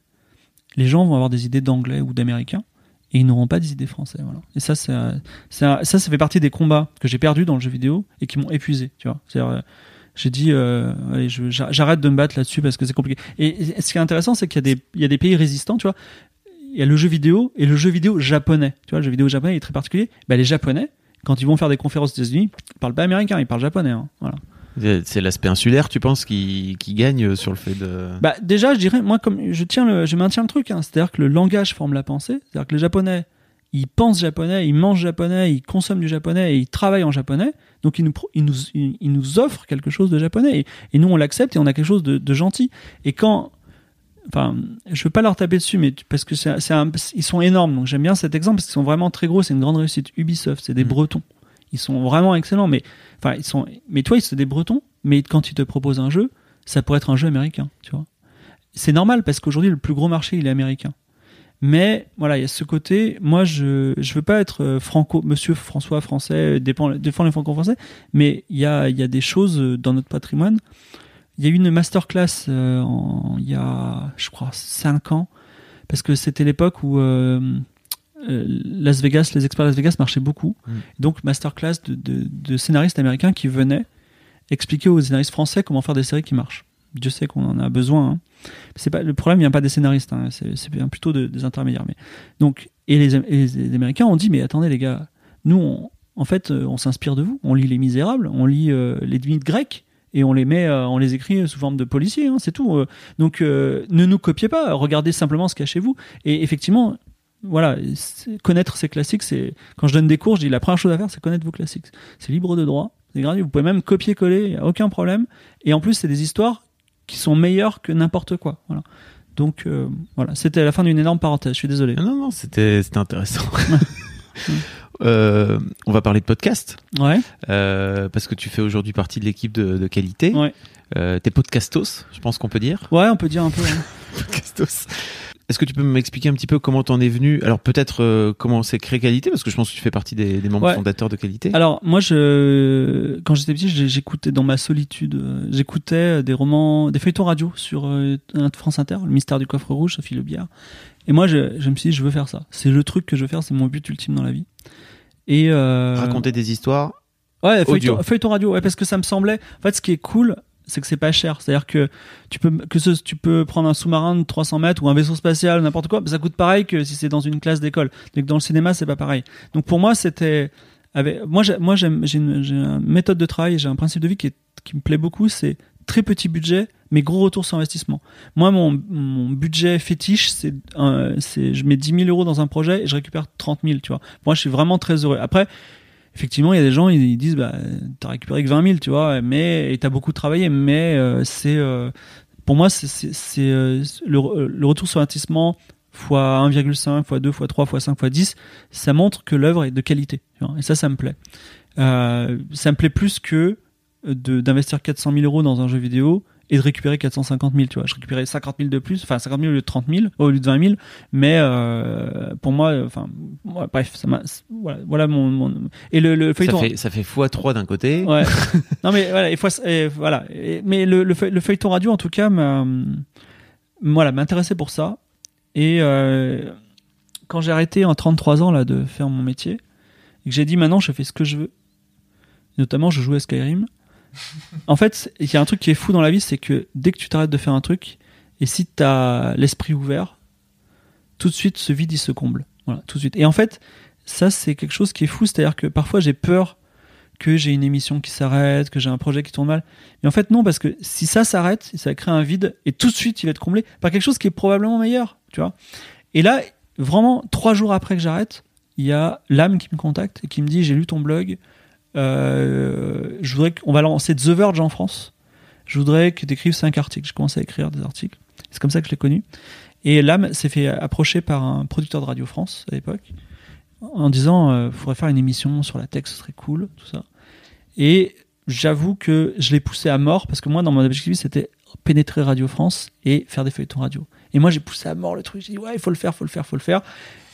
B: les gens vont avoir des idées d'anglais ou d'américain et ils n'auront pas des idées français. Voilà. Et ça, un- ça, ça fait partie des combats que j'ai perdus dans le jeu vidéo et qui m'ont épuisé. Tu vois. Euh, j'ai dit, euh, allez, j'arrête de me battre là-dessus parce que c'est compliqué. Et, ce qui est intéressant, c'est qu'il y y a des pays résistants. Tu vois. Il y a le jeu vidéo et le jeu vidéo japonais. Tu vois, le jeu vidéo japonais est très particulier. Bah, les japonais, quand ils vont faire des conférences aux États-Unis, ils parlent pas américain, ils parlent japonais. hein. Voilà.
A: C'est l'aspect insulaire, tu penses, qui, qui gagne sur le fait de.
B: Bah déjà, je dirais, moi, comme je tiens, le, je maintiens le truc, hein, c'est-à-dire que le langage forme la pensée, c'est-à-dire que les Japonais, ils pensent japonais, ils mangent japonais, ils consomment du japonais et ils travaillent en japonais, donc ils nous, ils nous, ils ils nous offrent quelque chose de japonais et, et nous on l'accepte et on a quelque chose de, de gentil. Et quand, enfin, je veux pas leur taper dessus, mais parce que c'est, ils sont énormes, donc j'aime bien cet exemple parce qu'ils sont vraiment très gros, c'est une grande réussite. Ubisoft, c'est des
A: Mhm.
B: Bretons, ils sont vraiment excellents, mais enfin ils sont, mais toi, c'est des Bretons, mais quand ils te proposent un jeu, ça pourrait être un jeu américain, tu vois. C'est normal parce qu'aujourd'hui le plus gros marché il est américain. Mais voilà, il y a ce côté. Moi, je je veux pas être euh, franco, Monsieur François français, dépend, défend les franco-français, mais il y a il y a des choses euh, dans notre patrimoine. Il y a eu une masterclass euh, en, il y a, je crois, cinq ans, parce que c'était l'époque où euh, euh, Las Vegas, les experts Las Vegas marchaient beaucoup.
A: Mm.
B: Donc masterclass de, de, de scénaristes américains qui venaient expliquer aux scénaristes français comment faire des séries qui marchent. Dieu sait qu'on en a besoin. hein. C'est pas le problème vient pas des scénaristes, hein, c'est bien plutôt de- des intermédiaires. Mais donc et les, et les Américains ont dit mais attendez les gars, nous on- en fait euh, on s'inspire de vous, on lit Les Misérables, on lit euh, les mythes grecs et on les met, euh, on les écrit sous forme de policiers, hein, c'est tout. euh. donc euh, ne nous copiez pas, regardez simplement ce qu'il y a chez vous. Et effectivement, voilà, connaître ces classiques, c'est quand je donne des cours, je dis la première chose à faire, c'est connaître vos classiques. C'est libre de droit, c'est gratuit, vous pouvez même copier-coller, il y a aucun problème. Et en plus, c'est des histoires qui sont meilleures que n'importe quoi. Voilà. Donc euh, voilà, c'était la fin d'une énorme parenthèse. Je suis désolé.
A: Ah Non, non, c'était c'était intéressant. Euh, on va parler de podcast
B: Ouais.
A: euh, parce que tu fais aujourd'hui partie de l'équipe de, de qualité.
B: Ouais.
A: Euh, T'es podcastos, je pense qu'on peut dire.
B: Ouais, on peut dire un peu. hein.
A: Podcastos. Est-ce que tu peux m'expliquer un petit peu comment t'en es venu? Alors peut-être euh, comment c'est créé Qualité? Parce que je pense que tu fais partie des, des membres
B: Ouais.
A: fondateurs de Qualité.
B: Alors moi, je, quand j'étais petit, j'écoutais dans ma solitude, j'écoutais des romans, des feuilletons radio sur euh, France Inter, Le Mystère du coffre rouge, Sophie Le Bière. Et moi, je, je me suis dit, je veux faire ça. C'est le truc que je veux faire, c'est mon but ultime dans la vie. Et euh,
A: Raconter des histoires.
B: Ouais,
A: Audio.
B: feuilleton, feuilleton radio, ouais, parce que ça me semblait. En fait, ce qui est cool, c'est que c'est pas cher. C'est-à-dire que tu peux que ce, tu peux prendre un sous-marin de 300 mètres ou un vaisseau spatial, n'importe quoi, ça coûte pareil que si c'est dans une classe d'école. Donc dans le cinéma, c'est pas pareil. Donc pour moi, c'était avec moi, j'ai- moi j'ai une, méthode de travail, j'ai un principe de vie qui est, qui me plaît beaucoup, c'est très petit budget, mais gros retour sur investissement. Moi, mon, budget fétiche, c'est, euh, je mets 10 000 euros dans un projet et je récupère 30 000, tu vois. Moi, je suis vraiment très heureux. Après, effectivement, il y a des gens, ils, disent, bah, t'as récupéré que 20 000, tu vois, mais, et t'as beaucoup travaillé, mais euh, c'est, euh, pour moi, c'est, euh, le, retour sur investissement fois 1,5, fois 2, fois 3, fois 5, fois 10, ça montre que l'œuvre est de qualité. tu vois. Et ça, ça me plaît. Ça me plaît plus que d'investir 400 000 euros dans un jeu vidéo et de récupérer 450 000, tu vois. Je récupérais 50 000 de plus, enfin 50 000 au lieu de 30 000, au lieu de 20 000, mais euh, pour moi, enfin, ouais, bref, ça m'a, voilà, voilà mon, mon- et le, le
A: Ça
B: feuilleton.
A: fait, ça fait x3 d'un côté.
B: Ouais. non mais voilà, il faut, et voilà. Et- mais le, le, feuille- le feuilleton radio en tout cas, voilà, m'intéressait pour ça. Et euh, quand j'ai arrêté en 33 ans là de faire mon métier, et que j'ai dit maintenant je fais ce que je veux, notamment je joue à Skyrim. En fait, il y a un truc qui est fou dans la vie, c'est que dès que tu t'arrêtes de faire un truc, et si tu as l'esprit ouvert, tout de suite ce vide il se comble. Voilà, tout de suite. Et en fait, ça c'est quelque chose qui est fou, c'est-à-dire que parfois j'ai peur que j'ai une émission qui s'arrête, que j'ai un projet qui tourne mal. Mais en fait, non, parce que si ça s'arrête, ça crée un vide et tout de suite, il va être comblé par quelque chose qui est probablement meilleur, tu vois. Et là, vraiment, trois jours après que j'arrête, il y a l'âme qui me contacte et qui me dit J'ai lu ton blog, je voudrais qu'on va lancer The Verge en France. Je voudrais que tu écrives cinq articles. Je commence à écrire des articles. C'est comme ça que je l'ai connu. Et l'âme s'est fait approcher par un producteur de Radio France à l'époque en disant euh, faudrait faire une émission sur la tech, ce serait cool, tout ça. Et j'avoue que je l'ai poussé à mort parce que moi, dans mon objectif, c'était pénétrer Radio France et faire des feuilletons radio. Et moi, j'ai poussé à mort le truc. J'ai dit ouais, il faut le faire, faut le faire, faut le faire.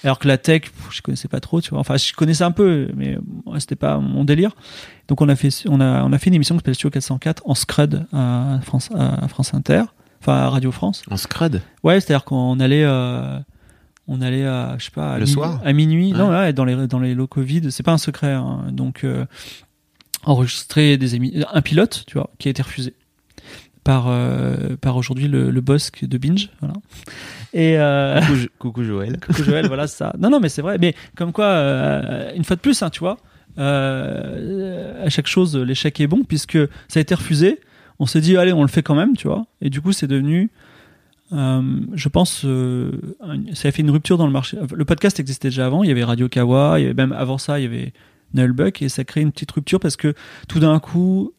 B: Alors que la tech, je connaissais pas trop, tu vois. Enfin, je connaissais un peu, mais c'était pas mon délire. Donc, on a fait, on a, on a fait une émission qui s'appelle Studio 404 en scrud à France, à France Inter, enfin à Radio France.
A: En scrud.
B: Ouais, c'est-à-dire qu'on allait, euh, on allait à, je sais pas, à
A: Le
B: minuit-
A: soir?
B: à minuit.
A: Ouais.
B: Non, ouais, dans les dans les locaux vides. C'est pas un secret. hein. Donc euh, enregistrer des un pilote, tu vois, qui a été refusé par euh, par aujourd'hui le, le boss de Binge, voilà. Et euh,
A: Coucou, Jo- coucou Joël.
B: Coucou Joël, voilà c'est ça. Non, non, mais c'est vrai. Mais comme quoi, euh, une fois de plus, hein, tu vois, euh, à chaque chose, l'échec est bon puisque ça a été refusé. On s'est dit, allez, on le fait quand même, tu vois. Et du coup, c'est devenu, je pense, ça a fait une rupture dans le marché. Le podcast existait déjà avant. Il y avait Radio Kawa, il y avait même avant ça, il y avait Nullbuck et ça crée une petite rupture parce que tout d'un coup,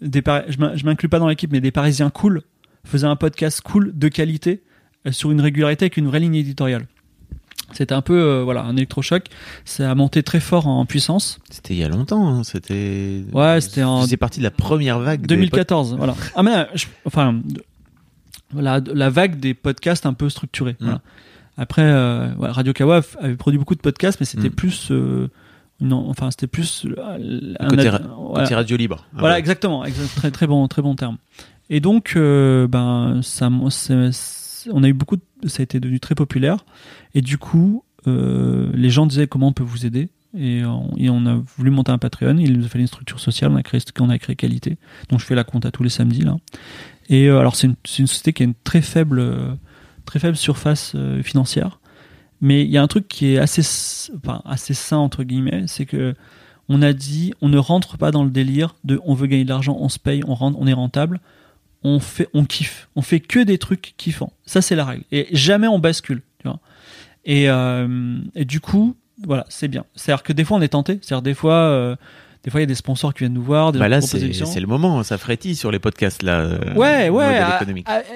B: des Par- je m'in- je m'inclus pas dans l'équipe, mais des Parisiens cool faisaient un podcast cool de qualité sur une régularité avec une vraie ligne éditoriale. C'était un peu euh, voilà un électrochoc. Ça a monté très fort en puissance.
A: C'était il y a longtemps. hein, C'était.
B: Ouais, c'était en-
A: C'est parti de la première vague. des
B: 2014, voilà. Ah mais euh, je- enfin la, la vague des podcasts un peu structurés.
A: Mm.
B: Voilà. Après, euh, Radio Kawa avait produit beaucoup de podcasts, mais c'était
A: Mm.
B: plus, euh, non, enfin c'était plus un
A: Côté,
B: ad-
A: ra-
B: voilà.
A: côté radio libre. Ah
B: Voilà,
A: ouais.
B: exactement, exact- très très bon, très bon terme. Et donc, ben, ça, c'est- on a eu beaucoup, de- ça a été devenu très populaire. Et du coup, euh, les gens disaient comment on peut vous aider. Et on, a voulu monter un Patreon. Il nous a fallu une structure sociale. On a créé, Qualité. Donc je fais la compte à tous les samedis là. Et euh, alors c'est une, société qui a une très faible, très faible surface euh, financière. Mais il y a un truc qui est assez, enfin, assez sain entre guillemets, c'est que on a dit on ne rentre pas dans le délire de on veut gagner de l'argent, on se paye, on rentre, on est rentable. On fait, on kiffe. On fait que des trucs kiffants. Ça c'est la règle. Et jamais on bascule. Tu vois. Et, euh, et du coup, voilà, c'est bien. C'est-à-dire que des fois on est tenté. C'est-à-dire des fois, euh, des fois il y a des sponsors qui viennent nous voir, des
A: Bah là, c'est le moment. Ça frétille sur les podcasts là. euh,
B: Ouais, ouais.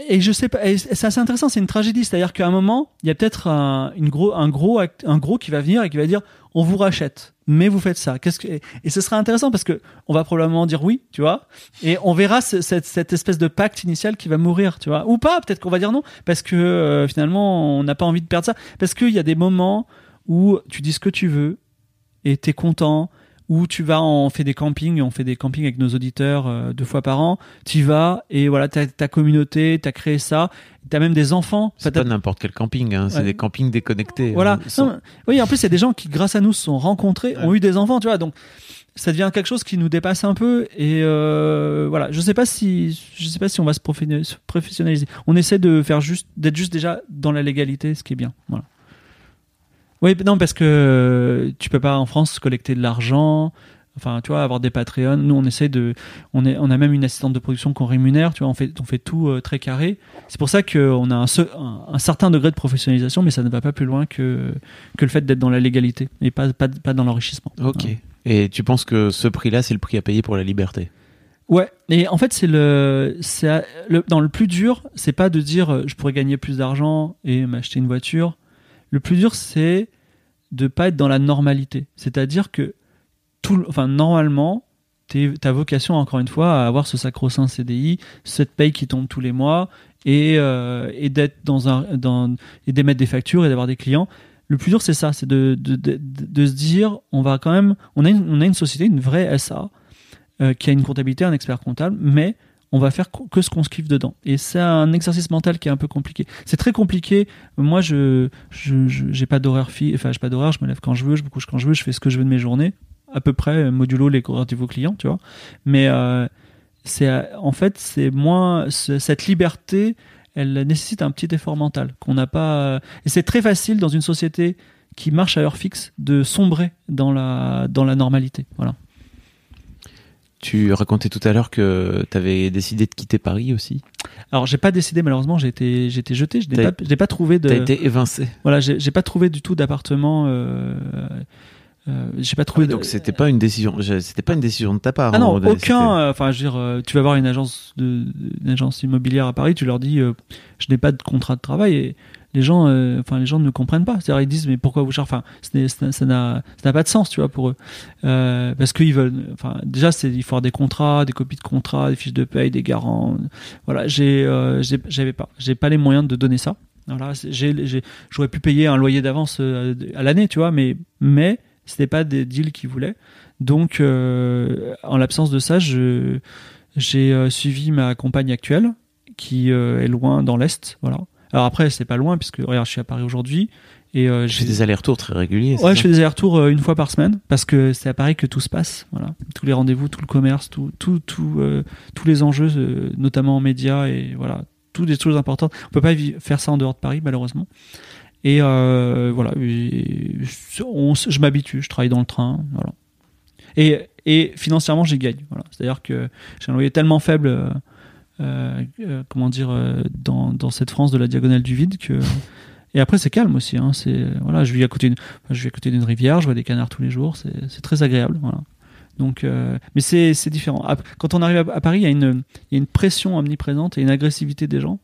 B: et je sais pas. C'est assez intéressant. C'est une tragédie. C'est-à-dire qu'à un moment, il y a peut-être un, une gros, un gros, act- un gros qui va venir et qui va dire, on vous rachète, mais vous faites ça. Qu'est-ce que Et ce sera intéressant parce que on va probablement dire oui, tu vois. Et on verra ce- cette, cette espèce de pacte initial qui va mourir, tu vois. Ou pas. Peut-être qu'on va dire non parce que euh, finalement, on n'a pas envie de perdre ça. Parce qu'il y a des moments où tu dis ce que tu veux et t'es content. Où tu vas, on fait des campings, on fait des campings avec nos auditeurs euh, deux fois par an. Tu vas et voilà, t'as ta communauté, t'as créé ça, t'as même des enfants.
A: C'est pas n'importe quel camping. Hein. C'est
B: Ouais.
A: des campings déconnectés.
B: voilà.
A: hein.
B: Non, oui, en plus, il y a des gens qui, grâce à nous, se sont rencontrés, ont eu des enfants, tu vois. Donc, ça devient quelque chose qui nous dépasse un peu. Et euh, voilà, je sais pas si, je sais pas si on va se professionnaliser. On essaie de faire juste, d'être juste déjà dans la légalité, ce qui est bien. Voilà. Oui, non, parce que tu peux pas en France collecter de l'argent. Enfin, tu vois, avoir des Patreons. Nous, on essaie de, on est, on a même une assistante de production qu'on rémunère. Tu vois, on fait, on fait tout euh, très carré. C'est pour ça qu'on a un, ce- un, un certain degré de professionnalisation, mais ça ne va pas plus loin que que le fait d'être dans la légalité et pas pas, pas dans l'enrichissement.
A: Ok.
B: Voilà.
A: Et tu penses que ce prix-là, c'est le prix à payer pour la liberté?
B: Ouais, et en fait, c'est le, c'est le, dans le plus dur, c'est pas de dire euh, je pourrais gagner plus d'argent et m'acheter une voiture. Le plus dur, c'est de pas être dans la normalité. C'est-à-dire que tout, enfin, normalement, ta vocation, encore une fois, à avoir ce sacro-saint CDI, cette paye qui tombe tous les mois et, euh, d'être dans un, et d'émettre des factures et d'avoir des clients. Le plus dur, c'est ça, c'est de, se dire, on va quand même, on a une, on a une société, une vraie SA, euh, qui a une comptabilité, un expert comptable, mais on va faire que ce qu'on se kiffe dedans. Et c'est un exercice mental qui est un peu compliqué. C'est très compliqué. Moi, je j'ai pas d'horaire fi- enfin j'ai pas d'horaire. Je me lève quand je veux, je me couche quand je veux, je fais ce que je veux de mes journées, à peu près euh, modulo les horaires de vos clients, tu vois. Mais euh, euh, en fait c'est moins ce- cette liberté, elle nécessite un petit effort mental qu'on n'a pas. Et c'est très facile dans une société qui marche à heure fixe de sombrer dans la dans la normalité. Voilà.
A: Tu racontais tout à l'heure que tu avais décidé de quitter Paris aussi.
B: Alors j'ai pas décidé malheureusement, j'ai été j'ai été jeté, je n'ai
A: T'as-
B: pas j'ai pas trouvé de
A: Tu as été évincé.
B: voilà j'ai pas trouvé du tout d'appartement. Euh, euh, j'ai pas trouvé. de-
A: Ah Donc c'était pas une décision. C'était pas une décision de ta part.
B: Ah
A: un
B: non, aucun. euh, Enfin, je veux dire, tu vas voir une agence de, une agence immobilière à Paris, tu leur dis, je n'ai pas de contrat de travail et les gens, euh, les gens ne comprennent pas. C'est-à-dire, ils disent, mais pourquoi vous cherchez Enfin, ça n'a, pas de sens, tu vois, pour eux, Euh, parce qu'ils veulent. Enfin, déjà, c'est il faut avoir des contrats, des copies de contrats, des fiches de paye, des garants. Voilà, j'ai, euh, j'avais pas, j'ai pas les moyens de donner ça. Voilà, j'aurais pu payer un loyer d'avance à l'année, tu vois, mais, mais c'était pas des deals qu'ils voulaient. Donc, en l'absence de ça, j'ai suivi ma compagne actuelle, qui est loin dans l'Est. Voilà. Alors après, c'est pas loin, puisque regarde, je suis à Paris aujourd'hui. Et euh,
A: Je fais des allers-retours très réguliers.
B: Ouais, je fais des allers-retours euh, une fois par semaine parce que c'est à Paris que tout se passe. Voilà, tous les rendez-vous, tout le commerce, tout, tout, tout, euh, tous les enjeux, euh, notamment en médias et voilà, toutes des choses importantes. On peut pas faire ça en dehors de Paris, malheureusement. Et voilà, et on s- je m'habitue, je travaille dans le train, voilà. Et, et financièrement, j'y gagne. Voilà, c'est-à-dire que j'ai un loyer tellement faible. Euh, euh, comment dire euh, dans, cette France de la diagonale du vide que et après c'est calme aussi hein, voilà je vis à côté d'une rivière, je vois des canards tous les jours, c'est très agréable. Voilà. Donc, euh, mais c'est différent. Quand on arrive à, Paris, il y a une pression omniprésente et une agressivité des gens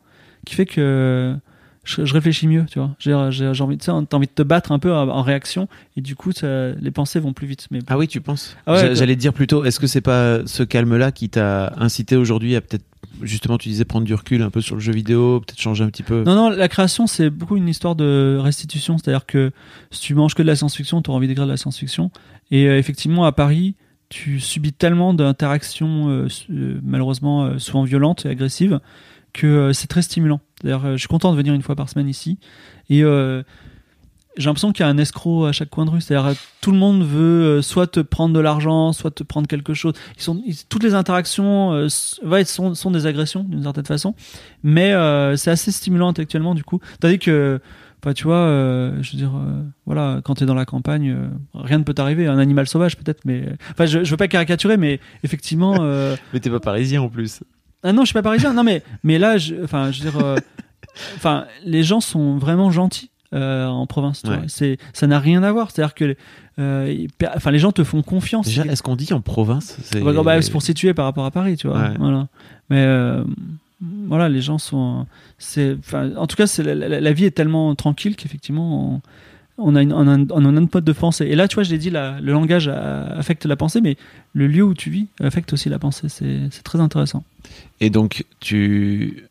B: qui fait que je, je réfléchis mieux, tu vois. J'ai j'ai- j'ai envie, sais, t'as envie de te battre un peu en, en réaction et du coup, ça- les pensées vont plus vite. Mais
A: Ah oui, tu penses
B: Ah ouais,
A: J'a-
B: quoi.
A: J'allais te dire plutôt, est-ce que c'est pas ce calme-là qui t'a incité aujourd'hui à peut-être, justement, tu disais prendre du recul un peu sur le jeu vidéo, peut-être changer un petit peu?
B: Non, non, la création, c'est beaucoup une histoire de restitution. C'est-à-dire que si tu manges que de la science-fiction, tu auras envie d'écrire de la science-fiction. Et euh, effectivement, à Paris, tu subis tellement d'interactions, euh, euh, malheureusement, euh, souvent violentes et agressives, que c'est très stimulant. D'ailleurs, je suis content de venir une fois par semaine ici. Et euh, j'ai l'impression qu'il y a un escroc à chaque coin de rue. C'est-à-dire, euh, tout le monde veut euh, soit te prendre de l'argent, soit te prendre quelque chose. Toutes les interactions euh, sont, sont des agressions, d'une certaine façon. Mais euh, c'est assez stimulant intellectuellement, du coup. Tandis que, bah, tu vois, euh, je veux dire, euh, voilà, quand tu es dans la campagne, euh, rien ne peut t'arriver. Un animal sauvage, peut-être, mais. Enfin, je, je veux pas caricaturer, mais effectivement. euh,
A: Mais t'es pas parisien en plus.
B: Ah non, je suis pas parisien. Non, mais, mais là, je, enfin, je veux dire, euh, enfin, les gens sont vraiment gentils euh, en province.
A: Ouais.
B: C'est, ça n'a rien à voir. C'est-à-dire que, euh, enfin, les gens te font confiance.
A: Déjà, est-ce qu'on dit en province C'est
B: bah, bah, c'est pour situer par rapport à Paris, tu vois.
A: Ouais.
B: Voilà. Mais euh, voilà, les gens sont. C'est, en tout cas, la- la vie est tellement tranquille qu'effectivement, on, a une, on a, un- on a de pensée. Et là, tu vois, je l'ai dit, le langage affecte la pensée, mais le lieu où tu vis affecte aussi la pensée. C'est, c'est très intéressant.
A: Et donc, tu,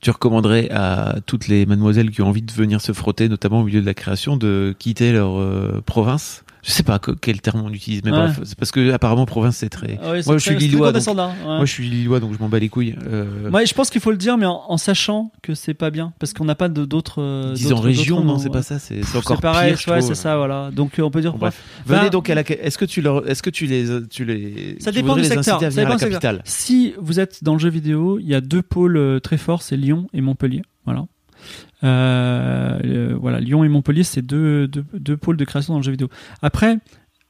A: tu recommanderais à toutes les mademoiselles qui ont envie de venir se frotter, notamment au milieu de la création, de quitter leur euh, province? Je sais pas que- quel terme on utilise, mais
B: Ouais.
A: bref, c'est parce que apparemment province c'est très.
B: Ah ouais,
A: Moi, je suis lillois, donc-
B: ouais.
A: Moi, je suis lillois, donc je m'en bats les couilles. Euh,
B: Ouais, je pense qu'il faut le dire, mais en, en sachant que c'est pas bien, parce qu'on n'a pas d'autres. euh,
A: disons région, non, c'est pas ça, c'est encore
B: pareil,
A: pire.
B: ouais, c'est ça, voilà. Donc euh, on peut dire.
A: Bon, bref. Venez donc à la. Est-ce que tu leur, est-ce que tu les, tu les,
B: Ça
A: tu
B: dépend du secteur. Ça dépend
A: capitale
B: Si vous êtes dans le jeu vidéo, il y a deux pôles très forts, c'est Lyon et Montpellier. Voilà. Euh, voilà, Lyon et Montpellier, c'est deux, deux, pôles de création dans le jeu vidéo. Après,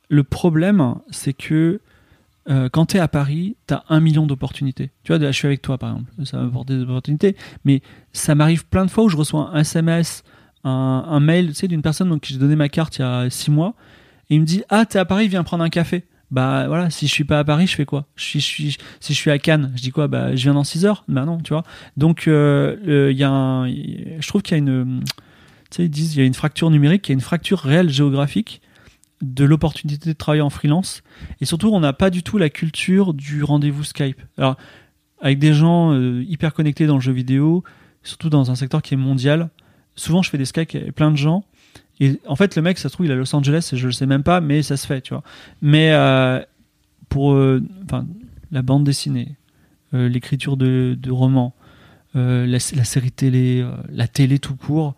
B: le problème, c'est que euh, quand tu es à Paris, tu as un million d'opportunités. Tu vois, je suis avec toi, par exemple. Ça m'apporte des opportunités. Mais ça m'arrive plein de fois où je reçois un SMS, un, mail tu sais, d'une personne dont j'ai donné ma carte il y a six mois. Et il me dit Ah, t'es à Paris, viens prendre un café. Bah voilà, si je suis pas à Paris, je fais quoi? Je suis, Si je suis à Cannes, je dis quoi? Bah je viens dans 6 heures? Bah non, tu vois. Donc euh, il y a un, je trouve qu'il y a une. Tu sais, ils disent il y a une fracture numérique, il y a une fracture réelle géographique de l'opportunité de travailler en freelance. Et surtout, on n'a pas du tout la culture du rendez-vous Skype. Alors, avec des gens euh, hyper connectés dans le jeu vidéo, surtout dans un secteur qui est mondial, souvent je fais des Skype avec plein de gens. Et en fait, le mec, ça se trouve, il est à Los Angeles et je le sais même pas, mais ça se fait, tu vois. Mais euh, pour euh, la bande dessinée, l'écriture de, romans, la, série télé, la télé tout court,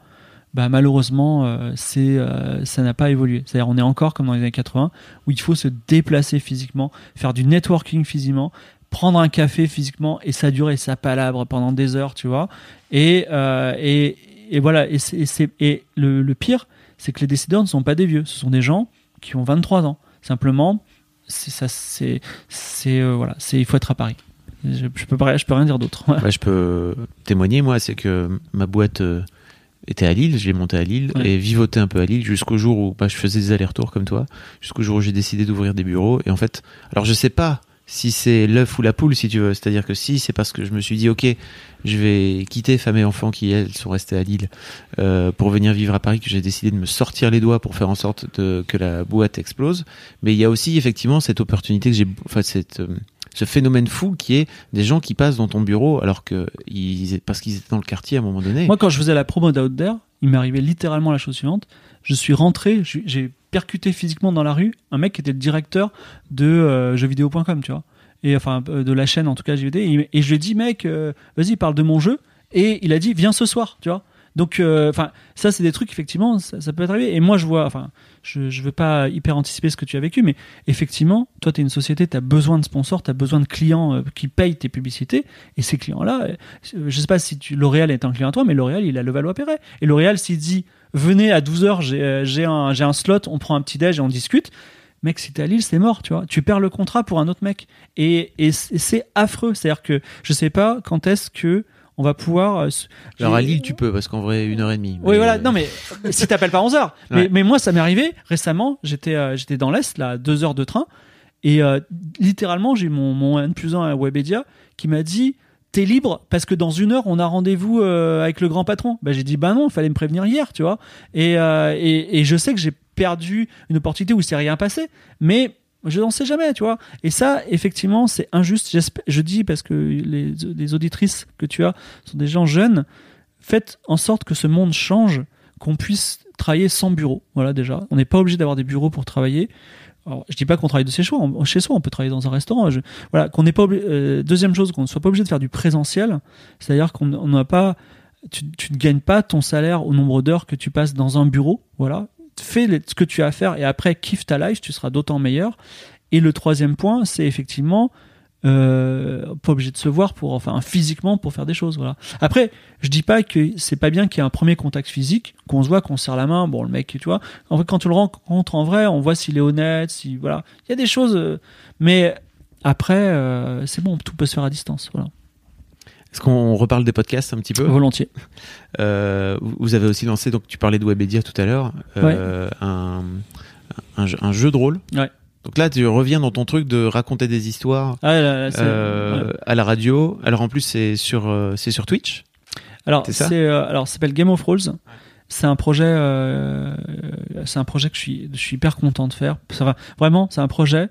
B: bah, malheureusement, euh, euh, ça n'a pas évolué. C'est-à-dire, on est encore comme dans les années 80, où il faut se déplacer physiquement, faire du networking physiquement, prendre un café physiquement, et ça durer sa palabre pendant des heures, tu vois. Et, euh, et, et, voilà. Et, c'est, et le, pire, c'est que les décideurs ne sont pas des vieux. Ce sont des gens qui ont 23 ans. Simplement, c'est ça, c'est, c'est voilà, c'est il faut être à Paris. Je, je peux je peux rien dire d'autre.
A: je peux témoigner moi, c'est que ma boîte était à Lille, j'ai monté à Lille et vivoté un peu à Lille jusqu'au jour où bah, je faisais des allers-retours comme toi, jusqu'au jour où j'ai décidé d'ouvrir des bureaux. Et en fait, alors je sais pas si c'est l'œuf ou la poule, si tu veux. C'est-à-dire que si c'est parce que je me suis dit, ok, je vais quitter femme et enfants qui elles sont restés à Lille euh, pour venir vivre à Paris, que j'ai décidé de me sortir les doigts pour faire en sorte de, que la boîte explose. Mais il y a aussi effectivement cette opportunité que j'ai, enfin cette euh, ce phénomène fou qui est des gens qui passent dans ton bureau alors que ils, parce qu'ils étaient dans le quartier à un moment donné.
B: Moi, quand je faisais la promo d'Out There, il m'arrivait littéralement la chose suivante. Je suis rentré, j'ai percuté physiquement dans la rue un mec qui était le directeur de euh, jeuxvideo.com, tu vois. Et enfin, euh, de la chaîne en tout cas JVD. Et, je lui ai dit, mec, euh, vas-y, parle de mon jeu. Et il a dit, viens ce soir, tu vois. Donc, enfin, ça, c'est des trucs, effectivement, ça, peut être arrivé. Et moi, je vois, enfin, je ne veux pas hyper anticiper ce que tu as vécu, mais effectivement, toi, tu es une société, tu as besoin de sponsors, tu as besoin de clients qui payent tes publicités. Et ces clients-là, je sais pas si L'Oréal est un client à toi, mais L'Oréal, il a le Valois-Perret. Et L'Oréal, s'il dit, venez à 12h, j'ai un, un slot, on prend un petit déj et on discute mec, si t'es à Lille, c'est mort, tu vois. Tu perds le contrat pour un autre mec. Et, et c'est affreux. C'est-à-dire que je sais pas quand est-ce que on va pouvoir. Euh,
A: Alors à Lille, tu peux, parce qu'en vrai, une heure et demie.
B: Oui, voilà. Non, mais si t'appelles pas 11 heures. Mais, moi, ça m'est arrivé récemment. J'étais euh, j'étais dans l'Est, là, deux heures de train. Et euh, littéralement, j'ai mon, mon N plus 1 à Webedia qui m'a dit T'es libre parce que dans une heure, on a rendez-vous avec le grand patron. Bah, j'ai dit Bah non, il fallait me prévenir hier, tu vois. Et, et, et je sais que j'ai perdu une opportunité où il s'est rien passé. Mais je n'en sais jamais, tu vois. Et ça, effectivement, c'est injuste. Je dis parce que les, auditrices que tu as sont des gens jeunes. Faites en sorte que ce monde change, qu'on puisse travailler sans bureau. Voilà, déjà. On n'est pas obligé d'avoir des bureaux pour travailler. Alors, je dis pas qu'on travaille de chez soi, chez soi, on peut travailler dans un restaurant. voilà, qu'on n'est pas euh, deuxième chose, qu'on ne soit pas obligé de faire du présentiel. C'est-à-dire qu'on n'a pas, tu, tu ne gagnes pas ton salaire au nombre d'heures que tu passes dans un bureau. Voilà, fais ce que tu as à faire et après kiffe ta life, tu seras d'autant meilleur. Et le troisième point, c'est effectivement euh, pas obligé de se voir pour enfin physiquement pour faire des choses voilà après je dis pas que c'est pas bien qu'il y ait un premier contact physique qu'on se voit qu'on serre la main bon le mec tu vois en fait, quand tu le rencontres en vrai on voit s'il est honnête si voilà il y a des choses euh, mais après euh, c'est bon tout peut se faire à distance voilà
A: est-ce qu'on reparle des podcasts un petit peu?
B: Volontiers.
A: Euh, vous avez aussi lancé, donc tu parlais de Webedia tout à l'heure, un, un, jeu de rôle.
B: Ouais.
A: Donc là, tu reviens dans ton truc de raconter des histoires
B: ah,
A: euh, à la radio. Alors en plus, c'est sur, c'est sur Twitch.
B: Alors c'est alors ça s'appelle Game of Rolls. C'est un projet, c'est un projet que je suis, je suis hyper content de faire. Ça vraiment, c'est un projet.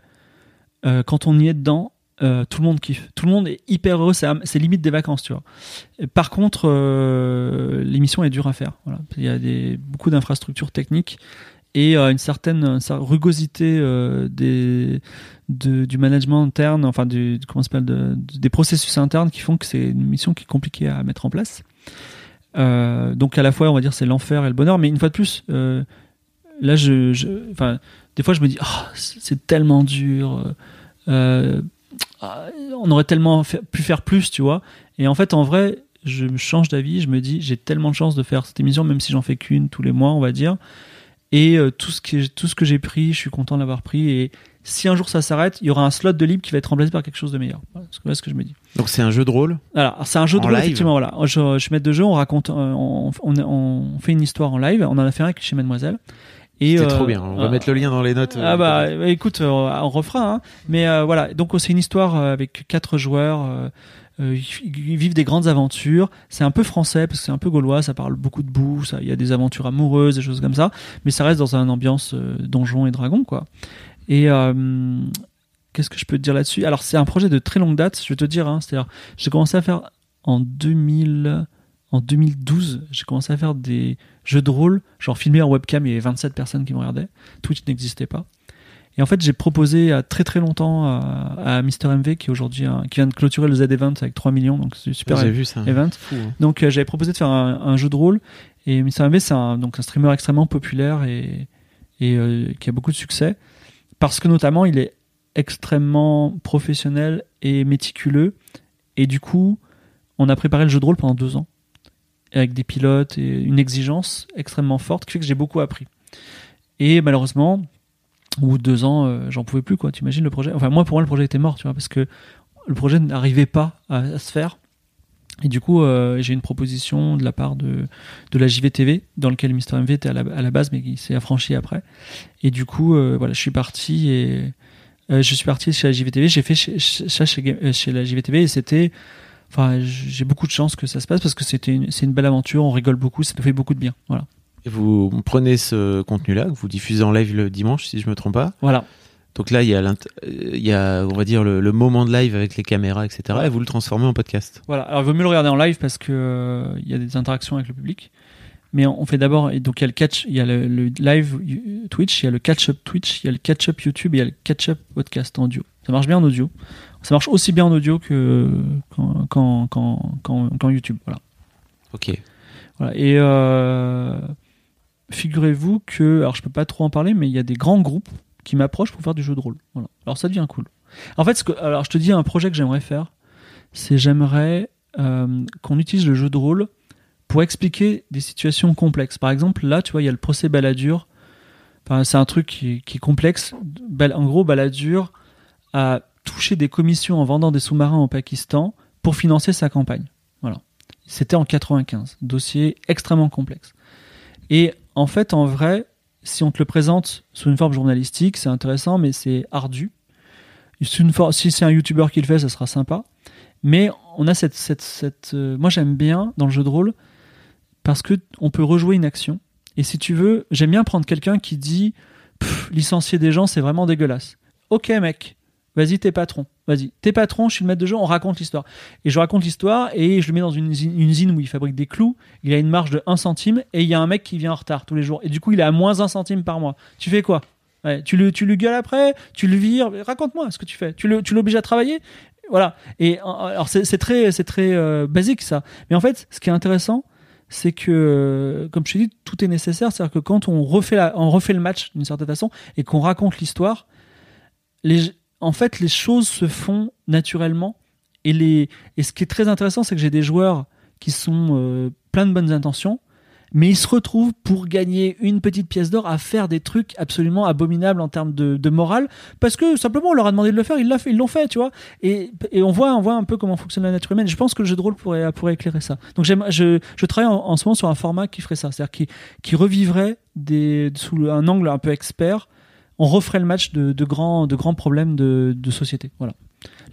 B: quand on y est dedans, euh, tout le monde kiffe. Tout le monde est hyper heureux. C'est limite des vacances, tu vois. par contre, euh, l'émission est dure à faire. Voilà. Il y a des, beaucoup d'infrastructures techniques et euh, une certaine rugosité des, du management interne, enfin du, comment s'appelle, des processus internes qui font que c'est une mission qui est compliquée à mettre en place. donc à la fois, on va dire, c'est l'enfer et le bonheur, mais une fois de plus, là, je, enfin, des fois, je me dis, oh, c'est tellement dur. Euh, ah, on aurait tellement pu faire plus, tu vois. Et en fait, en vrai, je change d'avis, je me dis, j'ai tellement de chance de faire cette émission, même si j'en fais qu'une tous les mois, on va dire. Et euh, tout ce que tout ce que j'ai pris, je suis content d'avoir pris. Et si un jour ça s'arrête, il y aura un slot de libre qui va être remplacé par quelque chose de meilleur. Voilà, c'est ce que je me dis.
A: Donc c'est un jeu de rôle
B: Alors, c'est un jeu de
A: En
B: rôle,
A: live
B: effectivement. Voilà. Je, je suis maître de jeu, on raconte, euh, on, on, on fait une histoire en live. On en a fait un chez Mademoiselle.
A: C'est
B: euh,
A: trop bien. On va
B: euh,
A: mettre le lien dans les notes.
B: Ah
A: euh,
B: bah euh, écoute, euh, on refera. Hein. Mais euh, voilà, donc c'est une histoire avec quatre joueurs. Euh, ils vivent des grandes aventures. C'est un peu français parce que c'est un peu gaulois. Ça parle beaucoup de boue. Il y a des aventures amoureuses, des choses comme ça. Mais ça reste dans une ambiance euh, donjon et dragon, quoi. Et euh, qu'est-ce que je peux te dire là-dessus? Alors c'est un projet de très longue date. Je vais te dire. Hein, C'est-à-dire, j'ai commencé à faire en 2000, en 2012. J'ai commencé à faire des jeux de rôle, genre filmé en webcam. Il y avait 27 personnes qui me regardaient. Twitch n'existait pas. Et en fait, j'ai proposé à très très longtemps à, à Mister MV qui aujourd'hui qui vient de clôturer le Z Event avec 3 millions, donc c'est super
A: J'ai vu ça.
B: event.
A: Fou, hein.
B: Donc euh, j'avais proposé de faire un, un jeu de rôle et Mister MV c'est un donc un streamer extrêmement populaire et et euh, qui a beaucoup de succès parce que notamment il est extrêmement professionnel et méticuleux et du coup on a préparé le jeu de rôle pendant deux ans avec des pilotes et une exigence extrêmement forte qui fait que j'ai beaucoup appris. Et malheureusement, de deux ans, euh, j'en pouvais plus quoi. T'imagines le projet? Enfin moi pour moi le projet était mort, tu vois, parce que le projet n'arrivait pas à, se faire. Et du coup, euh, j'ai une proposition de la part de, de la JVTV, dans lequel Mister MV était à la, à la base, mais qui s'est affranchi après. Et du coup, euh, voilà, je suis parti et euh, je suis parti chez la JVTV. J'ai fait chez, chez, euh, chez la JVTV et c'était, enfin, j'ai beaucoup de chance que ça se passe parce que c'était, c'est une belle aventure. On rigole beaucoup, ça fait beaucoup de bien. Voilà.
A: Et vous prenez ce contenu-là, que vous diffusez en live le dimanche, si je me trompe pas.
B: Voilà.
A: Donc là, il y a, l'int- il y a on va dire, le, le moment de live avec les caméras, etc. Et vous le transformez en podcast.
B: Voilà. Alors, il vaut mieux le regarder en live parce que euh, y a des interactions avec le public. Mais on fait d'abord, donc il y a le catch, il y a le, le live euh, Twitch, il y a le catch-up Twitch, il y a le catch-up YouTube, et il y a le catch-up podcast en audio. Ça marche bien en audio. Ça marche aussi bien en audio que qu'en qu'en- qu'en- qu'en YouTube. Voilà.
A: Ok.
B: Voilà. Et euh, figurez-vous que, alors je peux pas trop en parler, mais il y a des grands groupes qui m'approchent pour faire du jeu de rôle. Voilà. Alors ça devient cool. En fait, alors je te dis un projet que j'aimerais faire, c'est j'aimerais euh, qu'on utilise le jeu de rôle pour expliquer des situations complexes. Par exemple, là, tu vois, il y a le procès Balladur. C'est un truc qui, est- complexe. En gros, Balladur a touché des commissions en vendant des sous-marins au Pakistan pour financer sa campagne. Voilà. C'était en 95. Dossier extrêmement complexe. Et en fait, en vrai, si on te le présente sous une forme journalistique, c'est intéressant, mais c'est ardu. Si c'est un YouTuber qui le fait, ça sera sympa. Mais on a cette, cette, euh, moi j'aime bien dans le jeu de rôle parce que on peut rejouer une action. Et si tu veux, j'aime bien prendre quelqu'un qui dit licencier des gens, c'est vraiment dégueulasse. Ok, mec, vas-y, t'es patron. Vas-y, t'es patron, je suis le maître de jeu, on raconte l'histoire. Et je raconte l'histoire et je le mets dans une usine, une usine où il fabrique des clous. Il a une marge de 1 centime et il y a un mec qui vient en retard tous les jours. Et du coup, il est à moins 1 centime par mois. Tu fais quoi? Tu, le, tu le gueules après Tu le vires Raconte-moi ce que tu fais. Tu le- tu l'obliges à travailler? Voilà. Et alors, c'est très, très euh, basique ça. Mais en fait, ce qui est intéressant, c'est que, comme je te dis, tout est nécessaire. C'est-à-dire que quand on refait, la- on refait le match d'une certaine façon et qu'on raconte l'histoire, les, en fait, les choses se font naturellement. Et, les, et ce qui est très intéressant, c'est que j'ai des joueurs qui sont euh, plein de bonnes intentions, mais ils se retrouvent pour gagner une petite pièce d'or à faire des trucs absolument abominables en termes de, de morale, parce que simplement on leur a demandé de le faire, ils l'ont fait, tu vois. Et, et on voit, on voit un peu comment fonctionne la nature humaine. Je pense que le jeu de rôle pourrait, éclairer ça. Donc je, je travaille en, en ce moment sur un format qui ferait ça, c'est-à-dire qui, qui revivrait des, sous un angle un peu expert. On referait le match de, grands, de grands problèmes de, société. Voilà.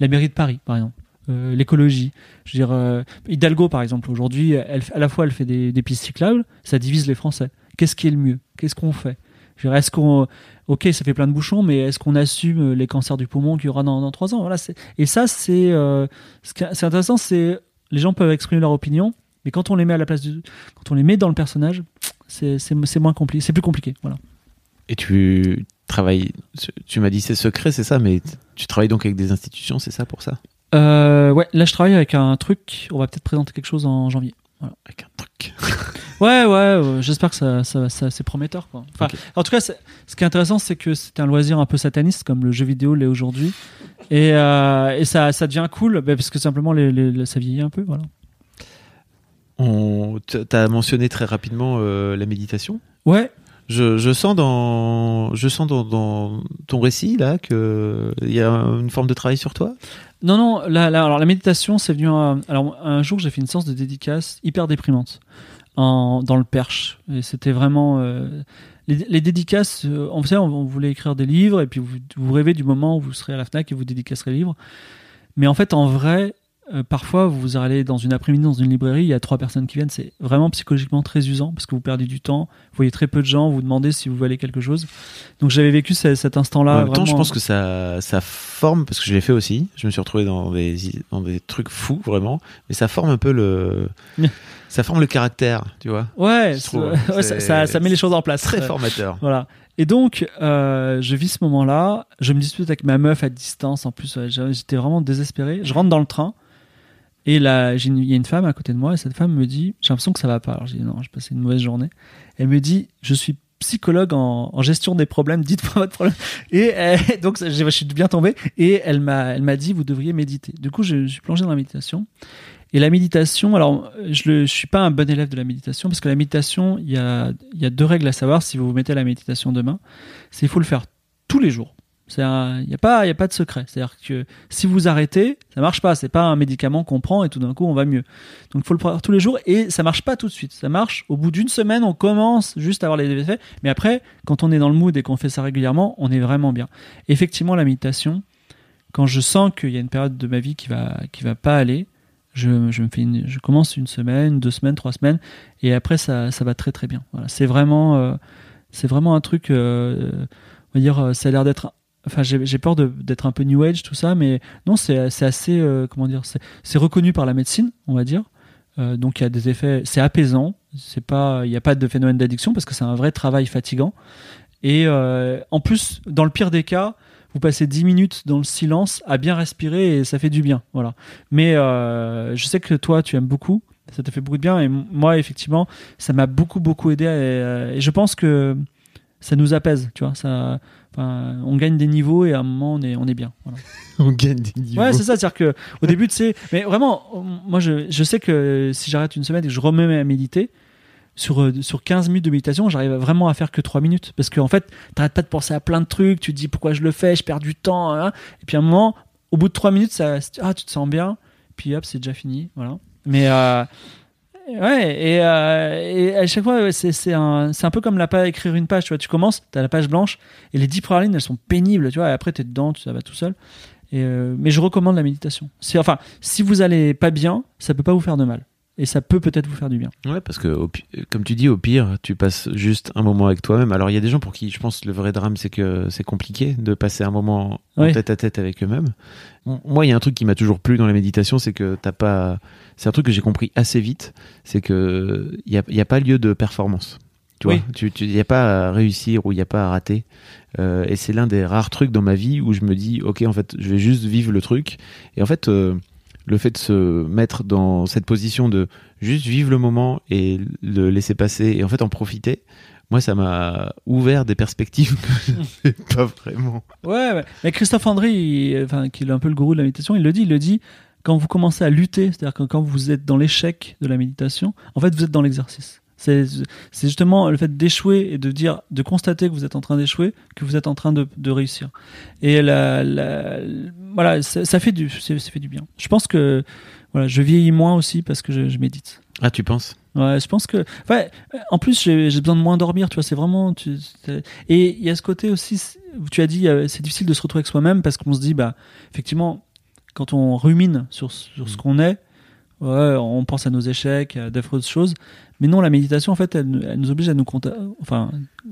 B: La mairie de Paris, par exemple. Euh, l'écologie. Je veux dire, euh, Hidalgo, par exemple, aujourd'hui, elle, à la fois, elle fait des, pistes cyclables, ça divise les Français. Qu'est-ce qui est le mieux? Qu'est-ce qu'on fait? Je veux dire, Est-ce qu'on, ok, ça fait plein de bouchons, mais est-ce qu'on assume les cancers du poumon qu'il y aura dans, trois ans? Voilà. Et ça, c'est, euh, ce intéressant, c'est les gens peuvent exprimer leur opinion, mais quand on les met à la place quand on les met dans le personnage, c'est, c'est, c'est moins compliqué, c'est plus compliqué. Voilà.
A: Et tu travailles, tu m'as dit c'est secret, c'est ça, mais tu travailles donc avec des institutions, c'est ça pour ça?
B: Euh, ouais, là je travaille avec un truc. On va peut-être présenter quelque chose en janvier.
A: Avec un truc.
B: Ouais, ouais, j'espère que ça, ça, ça- c'est prometteur. Quoi. Enfin. En tout cas, ce qui est intéressant, c'est que c'est un loisir un peu sataniste, comme le jeu vidéo l'est aujourd'hui. Et, euh, et ça, ça devient cool, bah, parce que simplement, les, les- ça vieillit un peu. Voilà.
A: On, t'as mentionné très rapidement euh, la méditation?
B: Ouais,
A: Je, sens dans, je sens dans, ton récit là que y a une forme de travail sur toi?
B: Non, non, la- alors la méditation, c'est venu. un- alors, un jour, j'ai fait une séance de dédicace hyper déprimante en, dans le Perche. Et c'était vraiment. euh, les, dédicaces, euh, on, on, on voulait écrire des livres, et puis vous, vous rêvez du moment où vous serez à la Fnac et vous dédicacerez les livres. Mais en fait, en vrai, euh, parfois, vous allez dans une après-midi dans une librairie, il y a trois personnes qui viennent. C'est vraiment psychologiquement très usant parce que vous perdez du temps, vous voyez très peu de gens, vous vous demandez si vous valez quelque chose. Donc, j'avais vécu ce- cet instant-là.
A: en même temps, je pense que ça, ça forme parce que je l'ai fait aussi. Je me suis retrouvé dans des, dans des trucs fous vraiment, mais ça forme un peu le, ça forme le caractère, tu vois.
B: Ouais,
A: trouve.
B: ouais, ça, ça- ça met les choses en place.
A: Très formateur.
B: Voilà. Et donc, euh, je vis ce moment-là. Je me dispute avec ma meuf à distance. En plus, j'étais vraiment désespéré. Je rentre dans le train. Et là, il y a une femme à côté de moi. Et cette femme me dit J'ai l'impression que ça va pas. Alors, j'ai dit Non, j'ai passé une mauvaise journée. Elle me dit Je suis psychologue en, gestion des problèmes. Dites-moi votre problème. Et euh, donc, je suis bien tombé. Et elle m'a elle m'a dit Vous devriez méditer. Du coup, je, je suis plongé dans la méditation. Et la méditation, alors je ne suis pas un bon élève de la méditation parce que la méditation, il y a, deux règles à savoir si vous vous mettez à la méditation demain. C'est il faut le faire tous les jours. Il n'y a, pas- y a pas de secret. C'est-à-dire que si vous arrêtez, ça marche pas. C'est pas un médicament qu'on prend et tout d'un coup on va mieux. Donc il faut le faire tous les jours et ça marche pas tout de suite. Ça marche au bout d'une semaine, on commence juste à avoir les effets. Mais après, quand on est dans le mood et qu'on fait ça régulièrement, on est vraiment bien. Effectivement, la méditation, quand je sens qu'il y a une période de ma vie qui va qui va pas aller, je, je me fais une- je commence une semaine, deux semaines, trois semaines, et après ça, ça va très très bien. Voilà, c'est vraiment euh, c'est vraiment un truc. euh, on va dire, euh, ça a l'air d'être. Enfin, j'ai peur d'être un peu new age tout ça, mais non, c'est assez euh, comment dire, c'est reconnu par la médecine, on va dire. Euh, donc il y a des effets, c'est apaisant. C'est pas, il n'y a pas de phénomène d'addiction parce que c'est un vrai travail fatigant. Et euh, en plus, dans le pire des cas, vous passez 10 minutes dans le silence à bien respirer et ça fait du bien. Voilà. Mais je sais que toi, tu aimes beaucoup. Ça te fait beaucoup de bien. Et moi, effectivement, ça m'a beaucoup, beaucoup aidé. Et, et je pense que ça nous apaise. Tu vois, ça, enfin, on gagne des niveaux et à un moment, on est, on est bien. Voilà.
A: On gagne des niveaux.
B: Ouais, c'est ça. C'est-à-dire que au début, tu sais, mais vraiment, moi, je, je sais que si j'arrête une semaine et que je remets à méditer, sur, euh, sur 15 minutes de méditation, j'arrive vraiment à faire que 3 minutes. Parce qu'en fait, t'arrêtes pas de penser à plein de trucs, tu te dis pourquoi je le fais, je perds du temps. hein. Et puis à un moment, au bout de 3 minutes, ça, ah, tu te sens bien, puis hop, c'est déjà fini. Voilà. Mais euh, ouais, et, euh, et à chaque fois, c'est un, un peu comme la page, écrire une page. Tu vois, tu commences, t'as la page blanche, et les 10 premières lignes, elles sont pénibles, tu vois, et après, t'es dedans, tu- ça va tout seul. Euh, mais je recommande la méditation. Enfin, si vous allez pas bien, ça peut pas vous faire de mal, et ça peut peut-être vous faire du bien.
A: Ouais, parce que au comme tu dis, au pire, tu passes juste un moment avec toi-même. Alors il y a des gens pour qui, je pense, le vrai drame, c'est que c'est compliqué de passer un moment en tête à tête avec eux-mêmes. Moi, il y a un truc qui m'a toujours plu dans la méditation, c'est que t'as pas. C'est un truc que j'ai compris assez vite, c'est que il y a, il y a pas lieu de performance. Tu vois,
B: Oui.
A: tu, tu, y a pas à réussir ou il y a pas à rater. Euh, et c'est l'un des rares trucs dans ma vie où je me dis, ok, en fait, je vais juste vivre le truc. Et en fait, euh, le fait de se mettre dans cette position de juste vivre le moment et le laisser passer et en fait en profiter, moi, ça m'a ouvert des perspectives que je pas vraiment.
B: Ouais, ouais. mais Christophe André, il- enfin, qui est un peu le gourou de la méditation, il le dit, il le dit, quand vous commencez à lutter, c'est-à-dire que quand vous êtes dans l'échec de la méditation, en fait, vous êtes dans l'exercice. C'est justement le fait d'échouer et de dire, de constater que vous êtes en train d'échouer, que vous êtes en train de, de réussir. Et la, la- voilà, ça, ça fait du, ça, fait du bien. Je pense que voilà, je vieillis moins aussi parce que je, je médite.
A: Ah, tu penses?
B: Ouais, je pense que. Ouais, en plus, j'ai besoin de moins dormir, tu vois. C'est vraiment. tu- et il y a ce côté aussi. où Tu as dit, euh, c'est difficile de se retrouver avec soi-même parce qu'on se dit, bah, effectivement, quand on rumine sur, sur ce
A: Mm.
B: qu'on est, ouais, on pense à nos échecs, à d'affreuses choses. Mais non, la méditation, en fait, elle, elle nous oblige à nous compter. Enfin,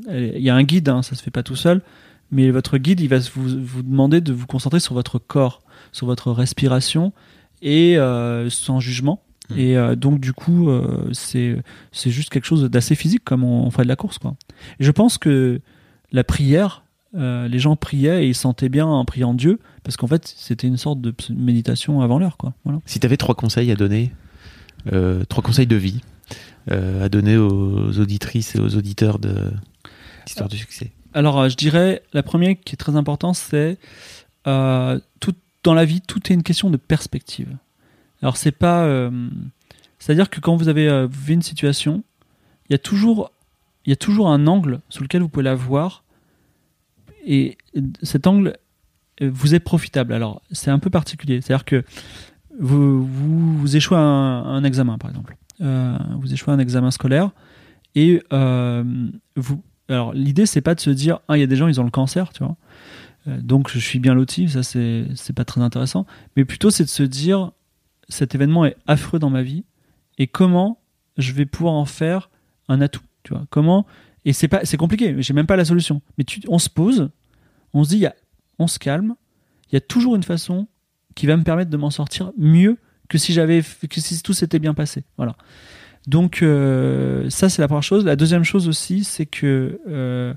B: il y a un guide, hein, ça se fait pas tout seul. Mais votre guide, il va vous, vous demander de vous concentrer sur votre corps, sur votre respiration et euh, sans jugement.
A: Mm.
B: Et euh, donc, du coup, euh, c'est c'est juste quelque chose d'assez physique, comme on, on ferait de la course. Quoi. Et je pense que la prière, euh, les gens priaient et ils se sentaient bien en priant Dieu, parce qu'en fait, c'était une sorte de méditation avant l'heure. Quoi. Voilà.
A: Si tu avais trois conseils à donner, euh, trois conseils de vie euh, à donner aux auditrices et aux auditeurs de l'histoire du succès.
B: Alors, je dirais, la première qui est très importante, c'est tout dans la vie, tout est une question de perspective. Alors, c'est pas, c'est-à-dire que quand vous avez vu une situation, il y a toujours il y a toujours un angle sous lequel vous pouvez la voir. Et cet angle euh, vous est profitable. Alors, c'est un peu particulier. C'est-à-dire que vous, échouez un, examen, par exemple. Euh, vous échouez un examen scolaire. Et euh, vous. Alors, l'idée, c'est pas de se dire, ah, il y a des gens, ils ont le cancer, tu vois. Donc, je suis bien loti. Ça, c'est pas très intéressant. Mais plutôt, c'est de se dire, cet événement est affreux dans ma vie. Et comment je vais pouvoir en faire un atout, tu vois. Comment. Et c'est pas, c'est compliqué. J'ai même pas la solution. Mais on se pose, on se dit, on se calme. Il y a toujours une façon qui va me permettre de m'en sortir mieux que si j'avais que si tout s'était bien passé. Voilà. Donc euh, ça c'est la première chose. La deuxième chose aussi c'est que euh,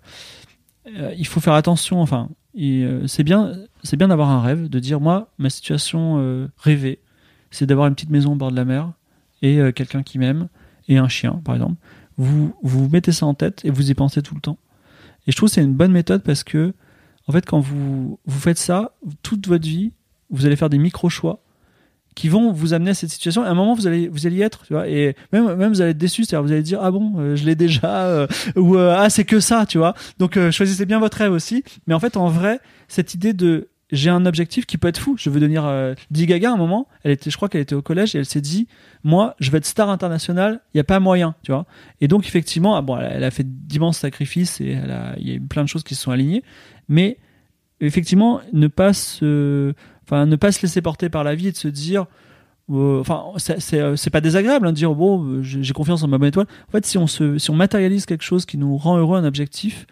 B: euh, il faut faire attention. Enfin, c'est bien c'est bien d'avoir un rêve, de dire moi ma situation rêvée, c'est d'avoir une petite maison au bord de la mer et quelqu'un qui m'aime et un chien par exemple. Vous vous mettez ça en tête et vous y pensez tout le temps. Et je trouve que c'est une bonne méthode parce que en fait quand vous vous faites ça toute votre vie vous allez faire des micro-choix qui vont vous amener à cette situation. Et à un moment, vous allez, vous allez y être, tu vois. Et même, même vous allez être déçu, c'est-à-dire vous allez dire, ah bon, euh, je l'ai déjà, euh, ou euh, ah, c'est que ça, tu vois. Donc, choisissez bien votre rêve aussi. Mais en fait, en vrai, cette idée de, j'ai un objectif qui peut être fou. Je veux devenir euh, Gaga à un moment. Elle était, je crois qu'elle était au collège et elle s'est dit, moi, je vais être star internationale. Il n'y a pas moyen, tu vois. Et donc effectivement, ah, bon, elle, a fait d'immenses sacrifices et il y a eu plein de choses qui se sont alignées. Mais effectivement, ne pas se, Enfin, ne pas se laisser porter par la vie et de se dire, euh, enfin, euh, c'est pas désagréable hein, de dire bon, euh, j'ai confiance en ma bonne étoile. En fait, si on se, si on matérialise quelque chose qui nous rend heureux, un objectif,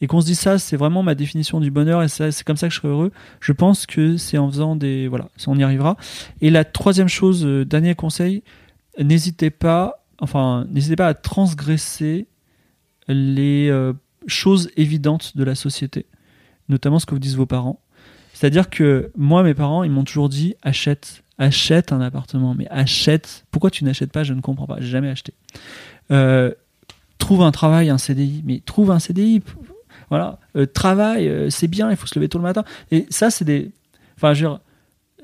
B: et qu'on se dit ça, c'est vraiment ma définition du bonheur et c'est comme ça que je serai heureux. Je pense que c'est en faisant des, voilà, on y arrivera. Et la troisième chose, dernier conseil, n'hésitez pas, enfin, n'hésitez pas à transgresser les choses évidentes de la société, notamment ce que vous disent vos parents. C'est-à-dire que moi, mes parents, ils m'ont toujours dit achète, achète un appartement, mais achète. Pourquoi tu n'achètes pas? Je ne comprends pas. J'ai jamais acheté. Euh, trouve un travail, un CDI, mais trouve un CDI. Voilà, euh, travail, euh, c'est bien. Il faut se lever tôt le matin. Et ça, c'est des. Enfin, je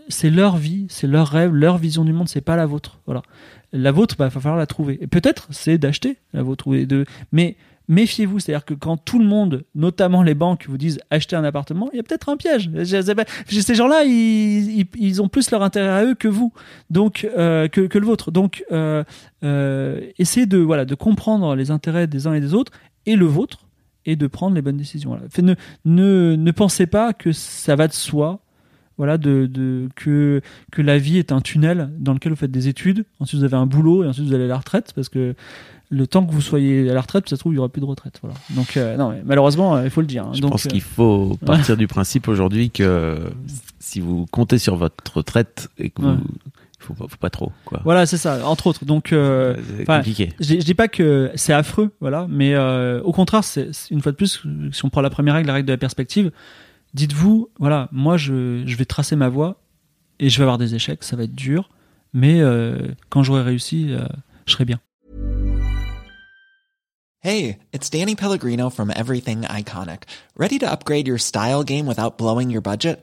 B: c'est leur vie, c'est leur rêve, leur vision du monde, c'est pas la vôtre. Voilà. La vôtre, il bah, va falloir la trouver. Et peut-être, c'est d'acheter la vôtre. De... Mais méfiez-vous. C'est-à-dire que quand tout le monde, notamment les banques, vous disent acheter un appartement, il y a peut-être un piège. Ces gens-là, ils, ont plus leur intérêt à eux que vous, donc euh, que, le vôtre. Donc, essayez de voilà de comprendre les intérêts des uns et des autres et le vôtre et de prendre les bonnes décisions. ne, ne, ne pensez pas que ça va de soi. Voilà, de, que, que la vie est un tunnel dans lequel vous faites des études, ensuite vous avez un boulot et ensuite vous allez à la retraite parce que le temps que vous soyez à la retraite, ça se trouve, il n'y aura plus de retraite. Voilà. Donc, euh, non, malheureusement, euh, il faut le dire. Hein.
A: Je
B: Donc,
A: pense qu'il faut partir du principe aujourd'hui que si vous comptez sur votre retraite et que vous. Faut pas, faut pas trop quoi.
B: Voilà, c'est ça, entre autres. Donc, euh, compliqué. Je, je dis pas que c'est affreux, voilà, mais au contraire, c'est une fois de plus, si on prend la première règle, la règle de la perspective, dites-vous, voilà, moi, je, je vais tracer ma voie et je vais avoir des échecs, ça va être dur, mais quand j'aurai réussi, je serai bien.
C: Hey, it's Danny Pellegrino from Everything Iconic. Ready to upgrade your style game without blowing your budget?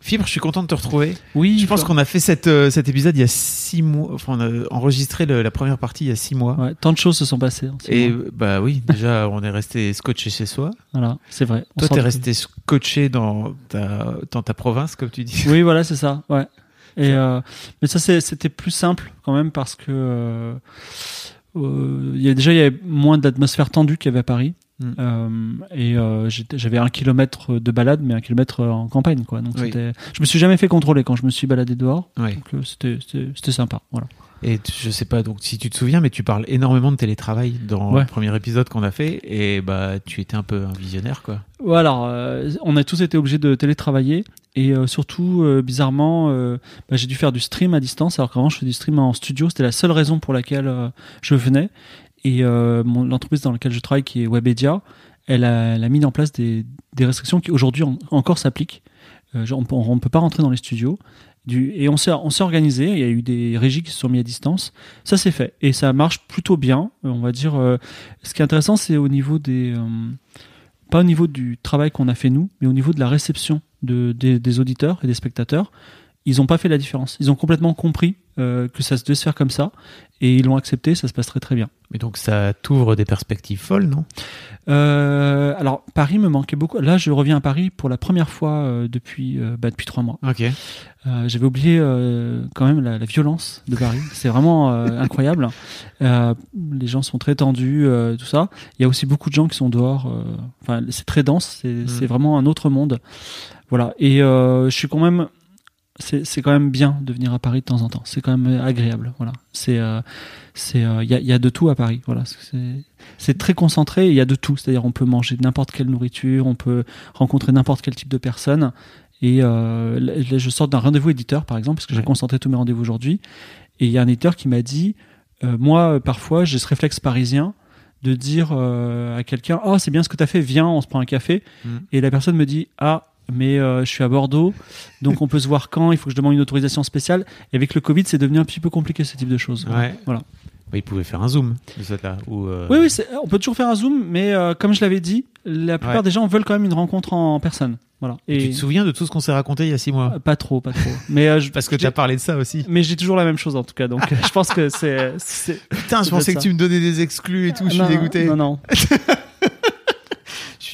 A: Fibre, je suis content de te retrouver.
B: Oui.
A: Je pense qu'on a fait cette, euh, cet épisode il y a six mois. Enfin, on a enregistré le, la première partie il y a six mois.
B: Ouais, tant de choses se sont passées.
A: Et bah oui, déjà, on est resté scotché chez soi.
B: Voilà, c'est vrai.
A: On Toi, t'es resté scotché dans ta, dans ta province, comme tu dis.
B: Oui, voilà, c'est ça. Ouais. Et euh, mais ça c'était plus simple quand même parce que euh, euh, y a déjà il y avait moins d'atmosphère tendue qu'il y avait à Paris. Mm. et j'avais un kilomètre de balade, mais un kilomètre en campagne, quoi. Donc je me suis jamais fait contrôler quand je me suis baladé dehors. Donc c'était sympa, voilà.
A: Et je sais pas donc si tu te souviens, mais tu parles énormément de télétravail dans le premier épisode qu'on a fait, et bah tu étais un peu un visionnaire quoi.
B: Ouais, alors euh, on a tous été obligés de télétravailler et euh, surtout euh, bizarrement, bah, j'ai dû faire du stream à distance. Alors qu'avant je fais du stream en studio, c'était la seule raison pour laquelle je venais. Et l'entreprise dans laquelle je travaille, qui est Webedia, elle a, mis en place des, restrictions qui aujourd'hui en- encore s'appliquent. Euh, on ne peut pas rentrer dans les studios. Et on s'est organisé, il y a eu des régies qui se sont mis à distance. Ça c'est fait et ça marche plutôt bien. Euh, On va dire. euh, ce qui est intéressant, c'est au niveau des, euh, pas au niveau du travail qu'on a fait nous, mais au niveau de la réception de, des, des auditeurs et des spectateurs. Ils n'ont pas fait la différence. Ils ont complètement compris euh, que ça se devait se faire comme ça et ils l'ont accepté. Ça se passe très très bien.
A: Mais donc ça t'ouvre des perspectives folles, non?
B: Euh, alors Paris me manquait beaucoup. Là, je reviens à Paris pour la première fois euh, depuis bah, depuis trois mois.
A: Ok.
B: J'avais oublié quand même la, la violence de Paris. C'est vraiment incroyable. Les gens sont très tendus, tout ça. Il y a aussi beaucoup de gens qui sont dehors. Enfin, c'est très dense. C'est c'est vraiment un autre monde. Voilà. Et je suis quand même. C'est quand même bien de venir à Paris de temps en temps. C'est quand même agréable. Voilà. C'est euh, c'est euh, il y, a, il y a de tout à Paris. Voilà. C'est très concentré. Il y a de tout. C'est-à-dire on peut manger n'importe quelle nourriture, on peut rencontrer n'importe quel type de personne. Et euh, là, je sors d'un rendez-vous éditeur, par exemple, parce que j'ai
A: Ouais.
B: concentré tous mes rendez-vous aujourd'hui. Et il y a un éditeur qui m'a dit, euh, moi, euh, parfois, j'ai ce réflexe parisien de dire euh, à quelqu'un, oh, c'est bien ce que tu as fait, viens, on se prend un café.
A: Mm.
B: Et la personne me dit, ah, mais euh, je suis à Bordeaux, donc on peut se voir quand, il faut que je demande une autorisation spéciale. Et avec le Covid, c'est devenu un petit peu compliqué ce type de choses.
A: Ouais.
B: Voilà.
A: Bah, il pouvait faire un zoom de cette là. Ou, euh,
B: Oui, oui, on peut toujours faire un zoom, mais euh, comme je l'avais dit, la plupart
A: Ouais.
B: des gens veulent quand même une rencontre en personne. Voilà. Et
A: Tu te souviens de tout ce qu'on s'est raconté il y a six mois?
B: Pas trop, pas trop. Mais euh, je,
A: Parce que tu as parlé de ça aussi.
B: mais j'ai toujours la même chose en tout cas, donc je pense que c'est.
A: Putain, je pensais que tu me donnais des exclus et tout. Je suis
B: Non,
A: dégoûté.
B: Non, non.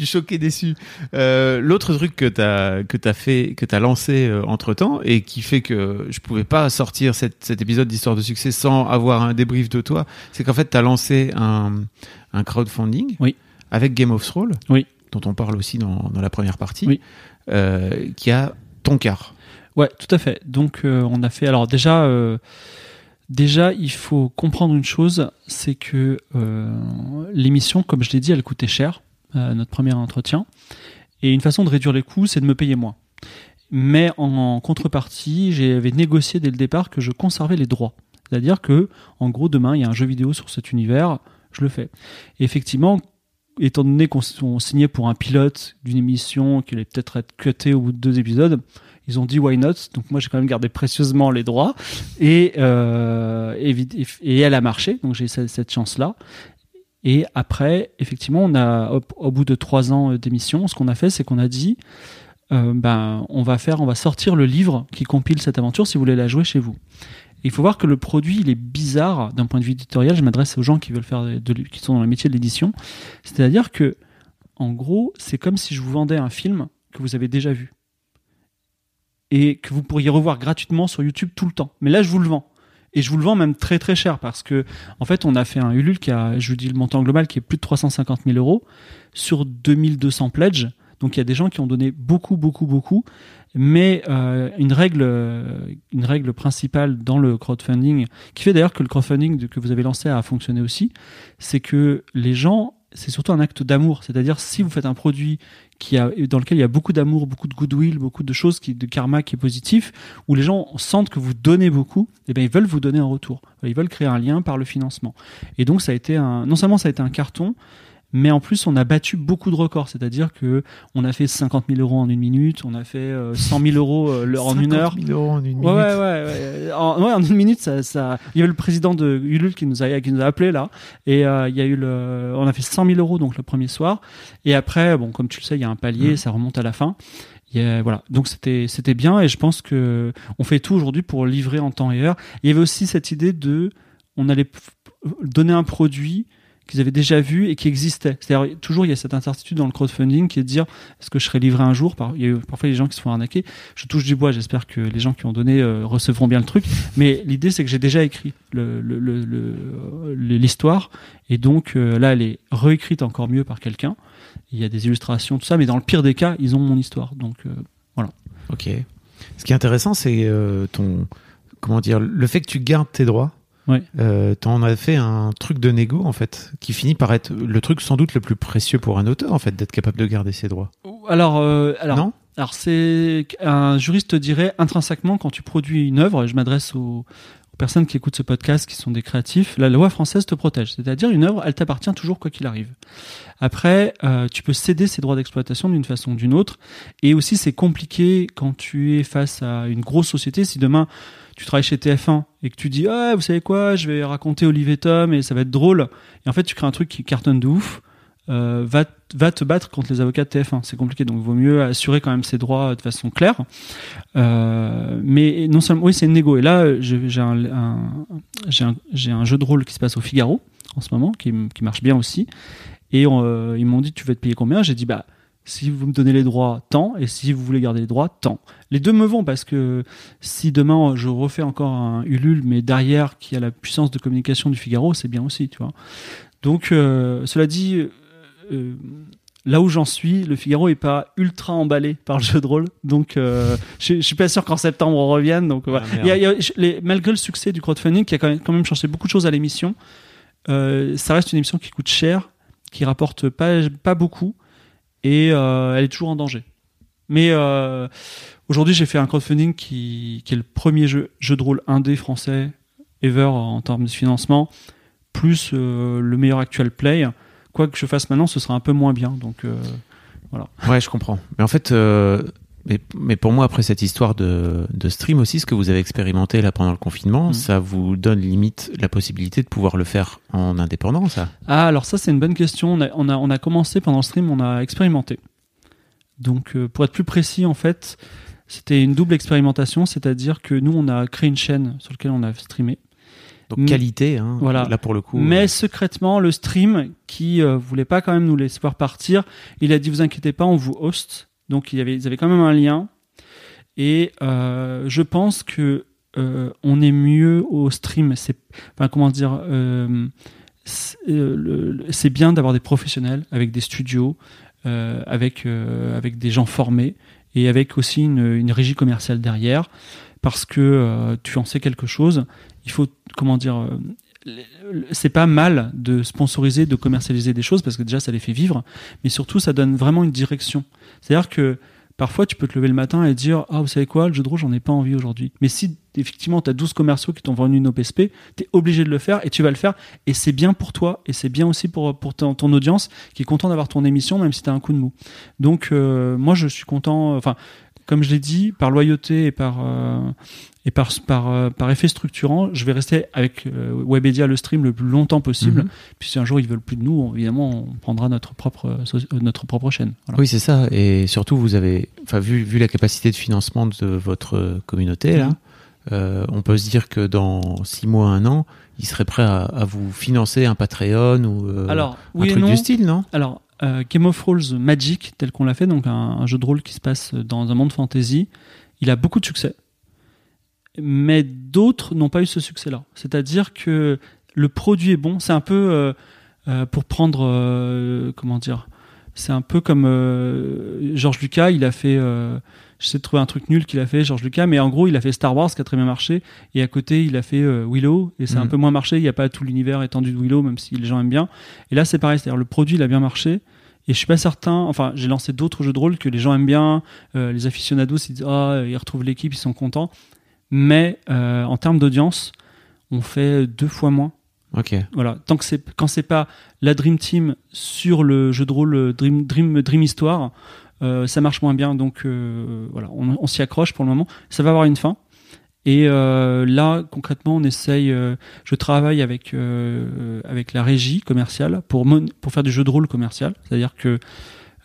A: Suis choqué, déçu. Euh, L'autre truc que t'as que t'as fait, que t'as lancé entre temps et qui fait que je pouvais pas sortir cette, cet épisode d'histoire de succès sans avoir un débrief de toi, c'est qu'en fait t'as lancé un, un crowdfunding
B: Oui.
A: avec Game of Thrones,
B: Oui.
A: dont on parle aussi dans, dans la première partie,
B: Oui.
A: euh, qui a ton quart.
B: Ouais, tout à fait. Donc euh, on a fait. Alors déjà, euh, déjà il faut comprendre une chose, c'est que euh, l'émission, comme je l'ai dit, elle coûtait cher, euh, notre premier entretien. Et une façon de réduire les coûts, c'est de me payer moins. Mais en contrepartie, j'avais négocié dès le départ que je conservais les droits. C'est-à-dire que, en gros, demain, il y a un jeu vidéo sur cet univers, je le fais. Et effectivement, étant donné qu'on on signait pour un pilote d'une émission qui allait peut-être être cuté au bout de deux épisodes, ils ont dit why not? Donc moi j'ai quand même gardé précieusement les droits et euh, et, elle a marché donc j'ai cette, cette chance là et après effectivement on a au, bout de trois ans euh, d'émission ce qu'on a fait c'est qu'on a dit euh, ben on va faire on va sortir le livre qui compile cette aventure si vous voulez la jouer chez vous il faut voir que le produit il est bizarre d'un point de vue éditorial je m'adresse aux gens qui veulent faire qui sont dans le métier de l'édition c'est-à-dire que en gros c'est comme si je vous vendais un film que vous avez déjà vu et que vous pourriez revoir gratuitement sur YouTube tout le temps. Mais là, je vous le vends. Et je vous le vends même très très cher parce que, en fait, on a fait un Ulule qui a, je vous dis le montant global, qui est plus de 350 000 euros sur 2200 pledges. Donc il y a des gens qui ont donné beaucoup, beaucoup, beaucoup. Mais euh, une règle, euh, une règle principale dans le crowdfunding, qui fait d'ailleurs que le crowdfunding que vous avez lancé a fonctionné aussi, c'est que les gens, c'est surtout un acte d'amour. C'est-à-dire si vous faites un produit qui a, dans lequel il y a beaucoup d'amour, beaucoup de goodwill, beaucoup de choses qui, de karma qui est positif, où les gens sentent que vous donnez beaucoup, et ben ils veulent vous donner en retour. Ils veulent créer un lien par le financement. Et donc ça a été un, non seulement ça a été un carton, mais en plus on a battu beaucoup de records. C'est-à-dire que on a fait 50 000 euros en une minute, on a fait euh, 100 000 euros euh, le- en une
A: 50
B: heure.
A: 000 euros en une minute.
B: ouais, ouais, ouais. En, ouais, en une minute, ça, ça... il y avait le président de Ulule qui nous a, qui nous a appelé là, et euh, il y a eu le, on a fait 100 000 euros donc le premier soir, et après, bon, comme tu le sais, il y a un palier,
A: Mhm.
B: ça remonte à la fin. A- voilà, donc c'était, c'était bien, et je pense que on fait tout aujourd'hui pour livrer en temps et heure. Il y avait aussi cette idée de, on allait donner un produit qu'ils avaient déjà vu et qui existait. C'est-à-dire, toujours, il y a cette incertitude dans le crowdfunding qui est de dire, est-ce que je serai livré un jour? Par- Il y a parfois des gens qui se font arnaquer. Je touche du bois, j'espère que les gens qui ont donné euh, recevront bien le truc. Mais l'idée, c'est que j'ai déjà écrit le- l'histoire. Et donc, euh, là, elle est réécrite encore mieux par quelqu'un. Il y a des illustrations, tout ça. Mais dans le pire des cas, ils ont mon histoire. Donc, euh,
A: Ok. Ce qui est intéressant, c'est euh, ton. Comment dire Le fait que tu gardes tes droits.
B: Ouais.
A: Euh, T'en as fait un truc de négo, en fait, qui finit par être le truc sans doute le plus précieux pour un auteur, en fait, d'être capable de garder ses droits.
B: alors, euh, alors
A: non?
B: Alors c'est un juriste dirait intrinsèquement quand tu produis une œuvre, et je m'adresse aux, personnes qui écoutent ce podcast, qui sont des créatifs, la loi française te protège. C'est-à-dire une œuvre, elle t'appartient toujours quoi qu'il arrive. Après, euh, tu peux céder ces droits d'exploitation d'une façon ou d'une autre. Et aussi, c'est compliqué quand tu es face à une grosse société. Si demain tu travailles chez TF1 et que tu dis ah vous savez quoi, je vais raconter Olivier Tom et ça va être drôle. Et en fait, tu crées un truc qui cartonne de ouf. Euh, va, va te battre contre les avocats de TF1. C'est compliqué, donc il vaut mieux assurer quand même ses droits de façon claire. Euh, mais non seulement, oui, c'est une négo. Et là, j'ai un, un, jeu de rôle qui se passe au Figaro en ce moment, qui, qui marche bien aussi. Et euh, ils m'ont dit, tu veux te payer combien? J'ai dit, bah, si vous me donnez les droits, tant, et si vous voulez garder les droits, tant. Les deux me vont parce que si demain je refais encore un Ulule, mais derrière qui a la puissance de communication du Figaro, c'est bien aussi, tu vois. Donc, euh, cela dit, euh, là où j'en suis, le Figaro est pas ultra emballé par le jeu de rôle, donc euh, je, suis pas sûr qu'en septembre on revienne. Donc voilà. Ah, malgré le succès du crowdfunding, qui a quand même, changé beaucoup de choses à l'émission, euh, ça reste une émission qui coûte cher, qui rapporte pas pas beaucoup, et elle est toujours en danger. Mais aujourd'hui, j'ai fait un crowdfunding qui, est le premier jeu, jeu de rôle indé français ever en termes de financement, plus le meilleur actual play quoi que je fasse maintenant, ce sera un peu moins bien. Donc euh, voilà.
A: Ouais, je comprends. Mais en fait, euh, mais, mais, pour moi, après cette histoire de, de, stream aussi, ce que vous avez expérimenté là pendant le confinement, mm. ça vous donne limite la possibilité de pouvoir le faire en indépendant, ça?
B: Ah, alors ça, c'est une bonne question. On a, on a, on a, commencé pendant le stream, on a expérimenté. Donc, euh, pour être plus précis, en fait, c'était une double expérimentation, c'est-à-dire que nous, on a créé une chaîne sur laquelle on a streamé.
A: Donc qualité, hein, voilà. là pour le coup.
B: Mais euh, secrètement, le stream, qui euh, voulait pas quand même nous laisser voir partir, il a dit vous inquiétez pas, on vous host. Donc il y avait, ils avaient quand même un lien. Et euh, je pense que euh, on est mieux au stream. C'est, enfin, comment dire, euh, c'est bien d'avoir des professionnels avec des studios, avec avec des gens formés et avec aussi une, une régie commerciale derrière parce que tu en sais quelque chose il faut, comment dire, c'est pas mal de sponsoriser, de commercialiser des choses parce que déjà ça les fait vivre, mais surtout ça donne vraiment une direction. C'est-à-dire que parfois tu peux te lever le matin et dire Ah, vous savez quoi, le jeu de rôle, j'en ai pas envie aujourd'hui. Mais si effectivement tu as 12 commerciaux qui t'ont vendu une OPSP, tu es obligé de le faire et tu vas le faire. Et c'est bien pour toi et c'est bien aussi pour, ton, audience qui est content d'avoir ton émission, même si tu as un coup de mou. Donc, euh, moi je suis content. Enfin, comme je l'ai dit, par loyauté et par, euh, et par, par, euh, par effet structurant, je vais rester avec euh, Webedia le stream le plus longtemps possible. Mhm. Puis si un jour ils veulent plus de nous, évidemment, on prendra notre propre, notre propre chaîne.
A: Oui, c'est ça. Et surtout, vous avez, vu, vu la capacité de financement de votre communauté, là, mhm. on peut se dire que dans six mois, un an, ils seraient prêts à, vous financer un Patreon ou
B: Alors,
A: un truc du style, non?
B: Alors, euh, Game of Thrones Magic, tel qu'on l'a fait, donc un, jeu de rôle qui se passe dans un monde fantasy, il a beaucoup de succès. Mais d'autres n'ont pas eu ce succès-là. C'est-à-dire que le produit est bon. C'est un peu euh, euh, pour prendre, comment dire, c'est un peu comme George Lucas, il a fait J'essaie de trouver un truc nul qu'il a fait, George Lucas, mais en gros, il a fait Star Wars qui a très bien marché, et à côté, il a fait euh, Willow, et c'est un mm. peu moins marché. Il n'y a pas tout l'univers étendu de Willow, même si les gens aiment bien. Et là, c'est pareil, c'est-à-dire le produit, il a bien marché. Et je suis pas certain, enfin, j'ai lancé d'autres jeux de rôle que les gens aiment bien, euh, les aficionados, ils disent, ah, ils retrouvent l'équipe, ils sont contents. Mais euh, en termes d'audience, on fait deux fois moins.
A: Ok.
B: Voilà. Tant que c'est quand c'est pas la Dream Team sur le jeu de rôle Dream Dream Dream Histoire, euh, ça marche moins bien, donc euh, voilà, on, s'y accroche pour le moment. Ça va avoir une fin. Et euh, là, concrètement, on essaye. je travaille avec avec la régie commerciale pour pour faire du jeu de rôle commercial. C'est-à-dire que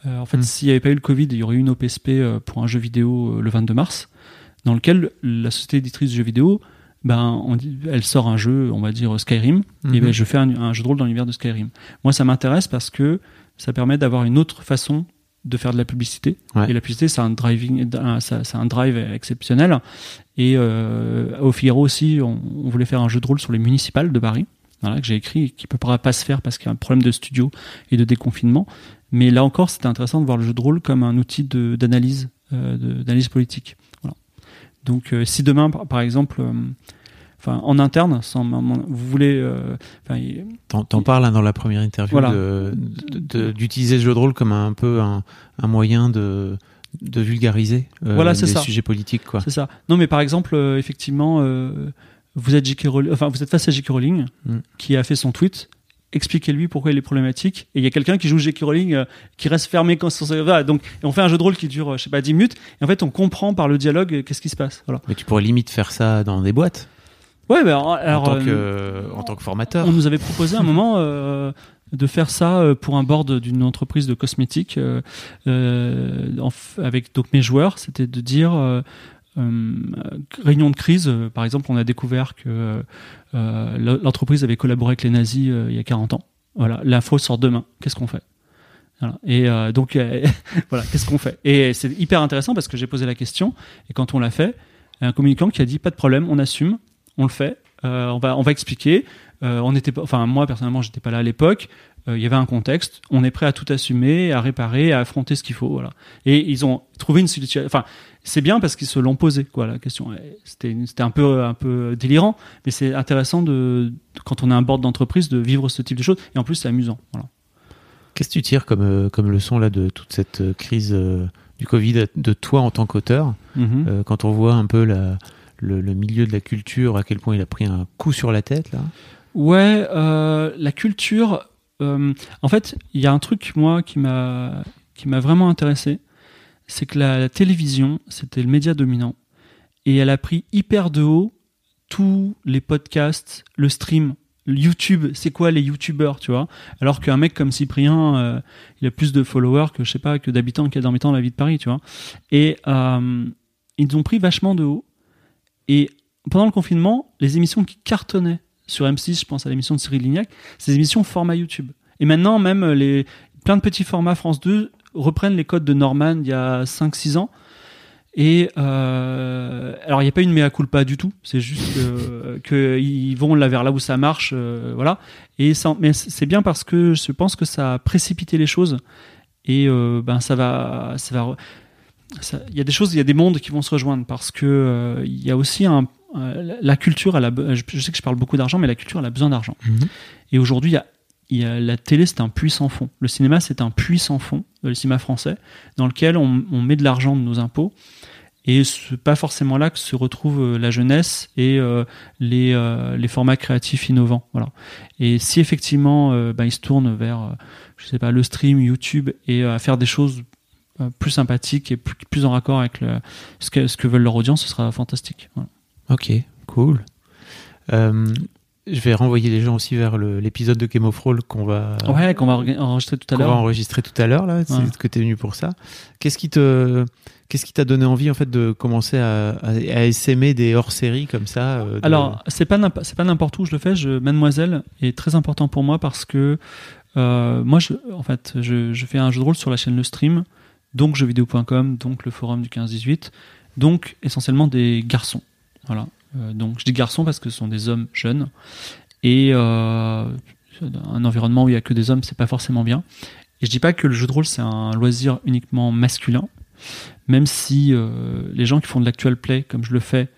B: en fait, hmm. s'il n'y avait pas eu le Covid, il y aurait eu une OPSP pour un jeu vidéo le 22 mars, dans lequel la société éditrice de jeux vidéo, ben, on dit, elle sort un jeu, on va dire Skyrim, et ben, mhm. je fais un, un, jeu de rôle dans l'univers de Skyrim. Moi, ça m'intéresse parce que ça permet d'avoir une autre façon de faire de la publicité. Et la publicité, c'est un driving, c'est un drive exceptionnel. Et euh, au Figaro aussi, on, voulait faire un jeu de rôle sur les municipales de Paris, voilà, que j'ai écrit, et qui ne peut pas se faire parce qu'il y a un problème de studio et de déconfinement. Mais là encore, c'était intéressant de voir le jeu de rôle comme un outil d'analyse, euh, d'analyse politique. Donc, euh, si demain, par, exemple, euh, enfin en interne, sans, vous voulez. Euh,
A: T'en parles hein, dans la première interview d'utiliser le jeu de rôle comme un, peu un, moyen de de vulgariser euh,
B: voilà,
A: les sujets politiques quoi.
B: C'est ça. Non mais par exemple euh, effectivement vous êtes J.K. Rowling, enfin vous êtes face à J.K. Rowling
A: Mm.
B: qui a fait son tweet. Expliquez-lui pourquoi il est problématique. Et il y a quelqu'un qui joue J.K. Rowling euh, qui reste fermé quand voilà, donc et on fait un jeu de rôle qui dure, euh, je sais pas, 10 minutes. Et en fait, on comprend par le dialogue euh, qu'est-ce qui se passe. Voilà.
A: Mais tu pourrais limite faire ça dans des boîtes
B: Ouais, bah, alors, alors,
A: en, tant
B: euh,
A: que, en tant que formateur.
B: on nous avait proposé un moment de faire ça pour un board d'une entreprise de cosmétiques en avec donc mes joueurs. C'était de dire réunion de crise. euh, par exemple, on a découvert que euh, l'entreprise avait collaboré avec les nazis euh, il y a 40 ans. Voilà, l'info sort demain. Qu'est-ce qu'on fait? Et euh, donc, euh, voilà, qu'est-ce qu'on fait? Et c'est hyper intéressant parce que j'ai posé la question et quand on l'a fait, un communicant qui a dit pas de problème, on assume, on le fait, euh, on va on va expliquer. Euh, on était enfin moi personnellement, j'étais pas là à l'époque. Euh, Il y avait un contexte. On est prêt à tout assumer, à réparer, à affronter ce qu'il faut. Voilà. Et ils ont trouvé une solution. Enfin, c'est bien parce qu'ils se l'ont posé quoi la question. C'était c'était un peu un peu délirant, mais c'est intéressant de quand on est un board d'entreprise de vivre ce type de choses. Et en plus, c'est amusant. Voilà.
A: Qu'est-ce que tu tires comme, euh, comme leçon là, de toute cette euh, crise euh, du Covid, de toi en tant qu'auteur
B: Mhm.
A: Euh, Quand on voit un peu la, le, le milieu de la culture, à quel point il a pris un coup sur la tête là?
B: Ouais, la culture. Euh, en fait, il y a un truc moi qui m'a vraiment intéressé, c'est que la, télévision c'était le média dominant et elle a pris hyper de haut tous les podcasts, le stream, YouTube. C'est quoi les YouTubeurs, tu vois? Alors qu'un mec comme Cyprien, euh, il a plus de followers que je sais pas que d'habitants qu'il y a dans la vie de Paris, tu vois Et euh, ils ont pris vachement de haut. Et pendant le confinement, les émissions qui cartonnaient sur M6, je pense à l'émission de Cyril Lignac, ces émissions format YouTube. Et maintenant, même les, plein de petits formats France 2 reprennent les codes de Norman il y a 5-6 ans. Et euh, alors, il n'y a pas une mea culpa du tout. C'est juste qu'ils vont là vers là où ça marche. euh, voilà. Et ça, mais c'est bien parce que je pense que ça a précipité les choses. Et euh, ben, ça va. Ça va il y a des choses, il y a des mondes qui vont se rejoindre parce que euh, il y a aussi un, euh, la culture, elle a, be- je, sais que je parle beaucoup d'argent, mais la culture, elle a besoin d'argent. Et aujourd'hui, la télé, c'est un puits sans fond. Le cinéma, c'est un puits sans fond, euh, le cinéma français, dans lequel on, on met de l'argent de nos impôts. Et c'est pas forcément là que se retrouve euh, la jeunesse et euh, les, euh, les formats créatifs innovants. Voilà. Et si effectivement, ben, ils se tournent vers, je sais pas, le stream, YouTube et à faire des choses plus sympathiques et plus, plus en raccord avec le- ce, que, ce que veulent leur audience, ce sera fantastique. Voilà.
A: Ok, cool. Euh, je vais renvoyer les gens aussi vers l'épisode de Game of Thrones qu'on va,
B: Ouais, qu'on va enregistrer tout à
A: qu'on va
B: l'heure.
A: enregistrer tout à l'heure. là. C'est
B: Ouais.
A: que tu es venu pour ça. Qu'est-ce qui te Qu'est-ce qui t'a donné envie en fait de commencer à, à, à essaimer des hors-séries comme ça euh, de-
B: Alors, c'est pas c'est pas n'importe où je le fais. Je, Mademoiselle est très important pour moi parce que euh, moi, je, en fait, je, je fais un jeu de rôle sur la chaîne Le Stream, donc jeuxvideo.com, donc le forum du 15-18, donc essentiellement des garçons. Voilà. Euh, donc je dis garçons parce que ce sont des hommes jeunes et euh, un environnement où il y a que des hommes, c'est pas forcément bien. Et je dis pas que le jeu de rôle c'est un loisir uniquement masculin, même si euh, les gens qui font de l'actual play comme je le fais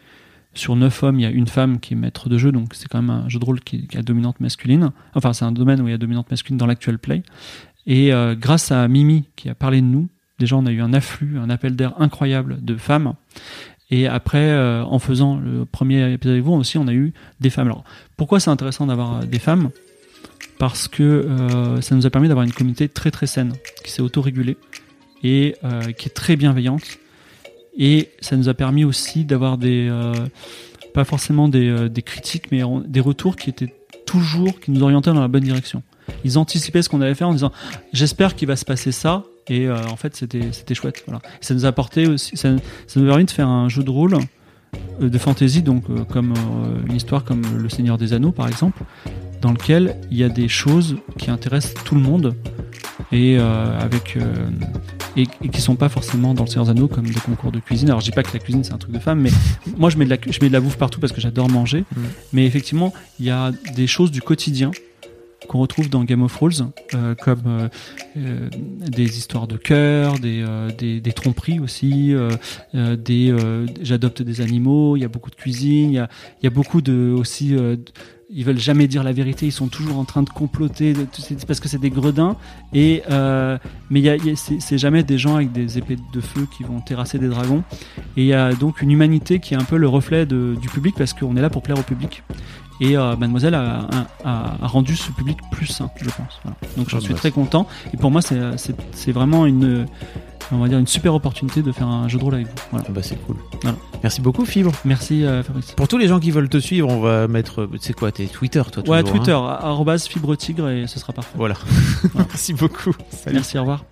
B: sur 9 hommes, il y a une femme qui est maître de jeu, donc c'est quand même un jeu de rôle qui, a dominante masculine. Enfin, c'est un domaine où il y a dominante masculine dans l'actual play. Et grâce à Mimi qui a parlé de nous, déjà on a eu un afflux, un appel d'air incroyable de femmes. Et après, euh, en faisant le premier épisode avec vous aussi, on a eu des femmes. Alors, pourquoi c'est intéressant d'avoir euh, des femmes? Parce que euh, ça nous a permis d'avoir une communauté très très saine, qui s'est autorégulée et euh, qui est très bienveillante. Et ça nous a permis aussi d'avoir des, euh, pas forcément des, euh, des critiques, mais des retours qui étaient toujours, qui nous orientaient dans la bonne direction. Ils anticipaient ce qu'on allait faire en disant, j'espère qu'il va se passer ça. Et euh, en fait, c'était chouette. Voilà. Ça nous a apporté aussi, ça, ça nous a permis de faire un jeu de rôle euh, de fantasy, donc euh, comme une histoire comme Le Seigneur des Anneaux, par exemple, dans lequel il y a des choses qui intéressent tout le monde et avec et, et qui sont pas forcément dans le Seigneur des Anneaux comme des concours de cuisine. Alors je dis pas que la cuisine c'est un truc de femme, mais moi je mets de la je mets de la bouffe partout parce que j'adore manger.
A: Mm.
B: Mais effectivement, il y a des choses du quotidien qu'on retrouve dans Game of Thrones, euh, comme euh, euh, des histoires de cœur, des, des, tromperies aussi, des j'adopte des animaux, il y a beaucoup de cuisine, il y a, beaucoup de aussi ils veulent jamais dire la vérité, ils sont toujours en train de comploter parce que c'est des gredins et mais y a, y c'est jamais des gens avec des épées de feu qui vont terrasser des dragons. Et il y a donc une humanité qui est un peu le reflet du public parce qu'on est là pour plaire au public et euh, Mademoiselle a, a- a rendu ce public plus sain, je pense. Voilà. Donc j'en
A: Ah
B: suis
A: bah,
B: très content. Et pour moi, c'est vraiment une, on va dire une super opportunité de faire un jeu de rôle avec vous. Voilà.
A: Ah bah c'est cool.
B: Voilà.
A: Merci beaucoup Fibre.
B: Merci euh, Fabrice.
A: Pour tous les gens qui veulent te suivre, on va mettre, c'est quoi, tes Twitter, toi
B: Ouais,
A: toujours, hein
B: Twitter, arrobase fibre tigre et ce sera parfait.
A: Voilà. Merci beaucoup. Salut.
B: Merci, au revoir.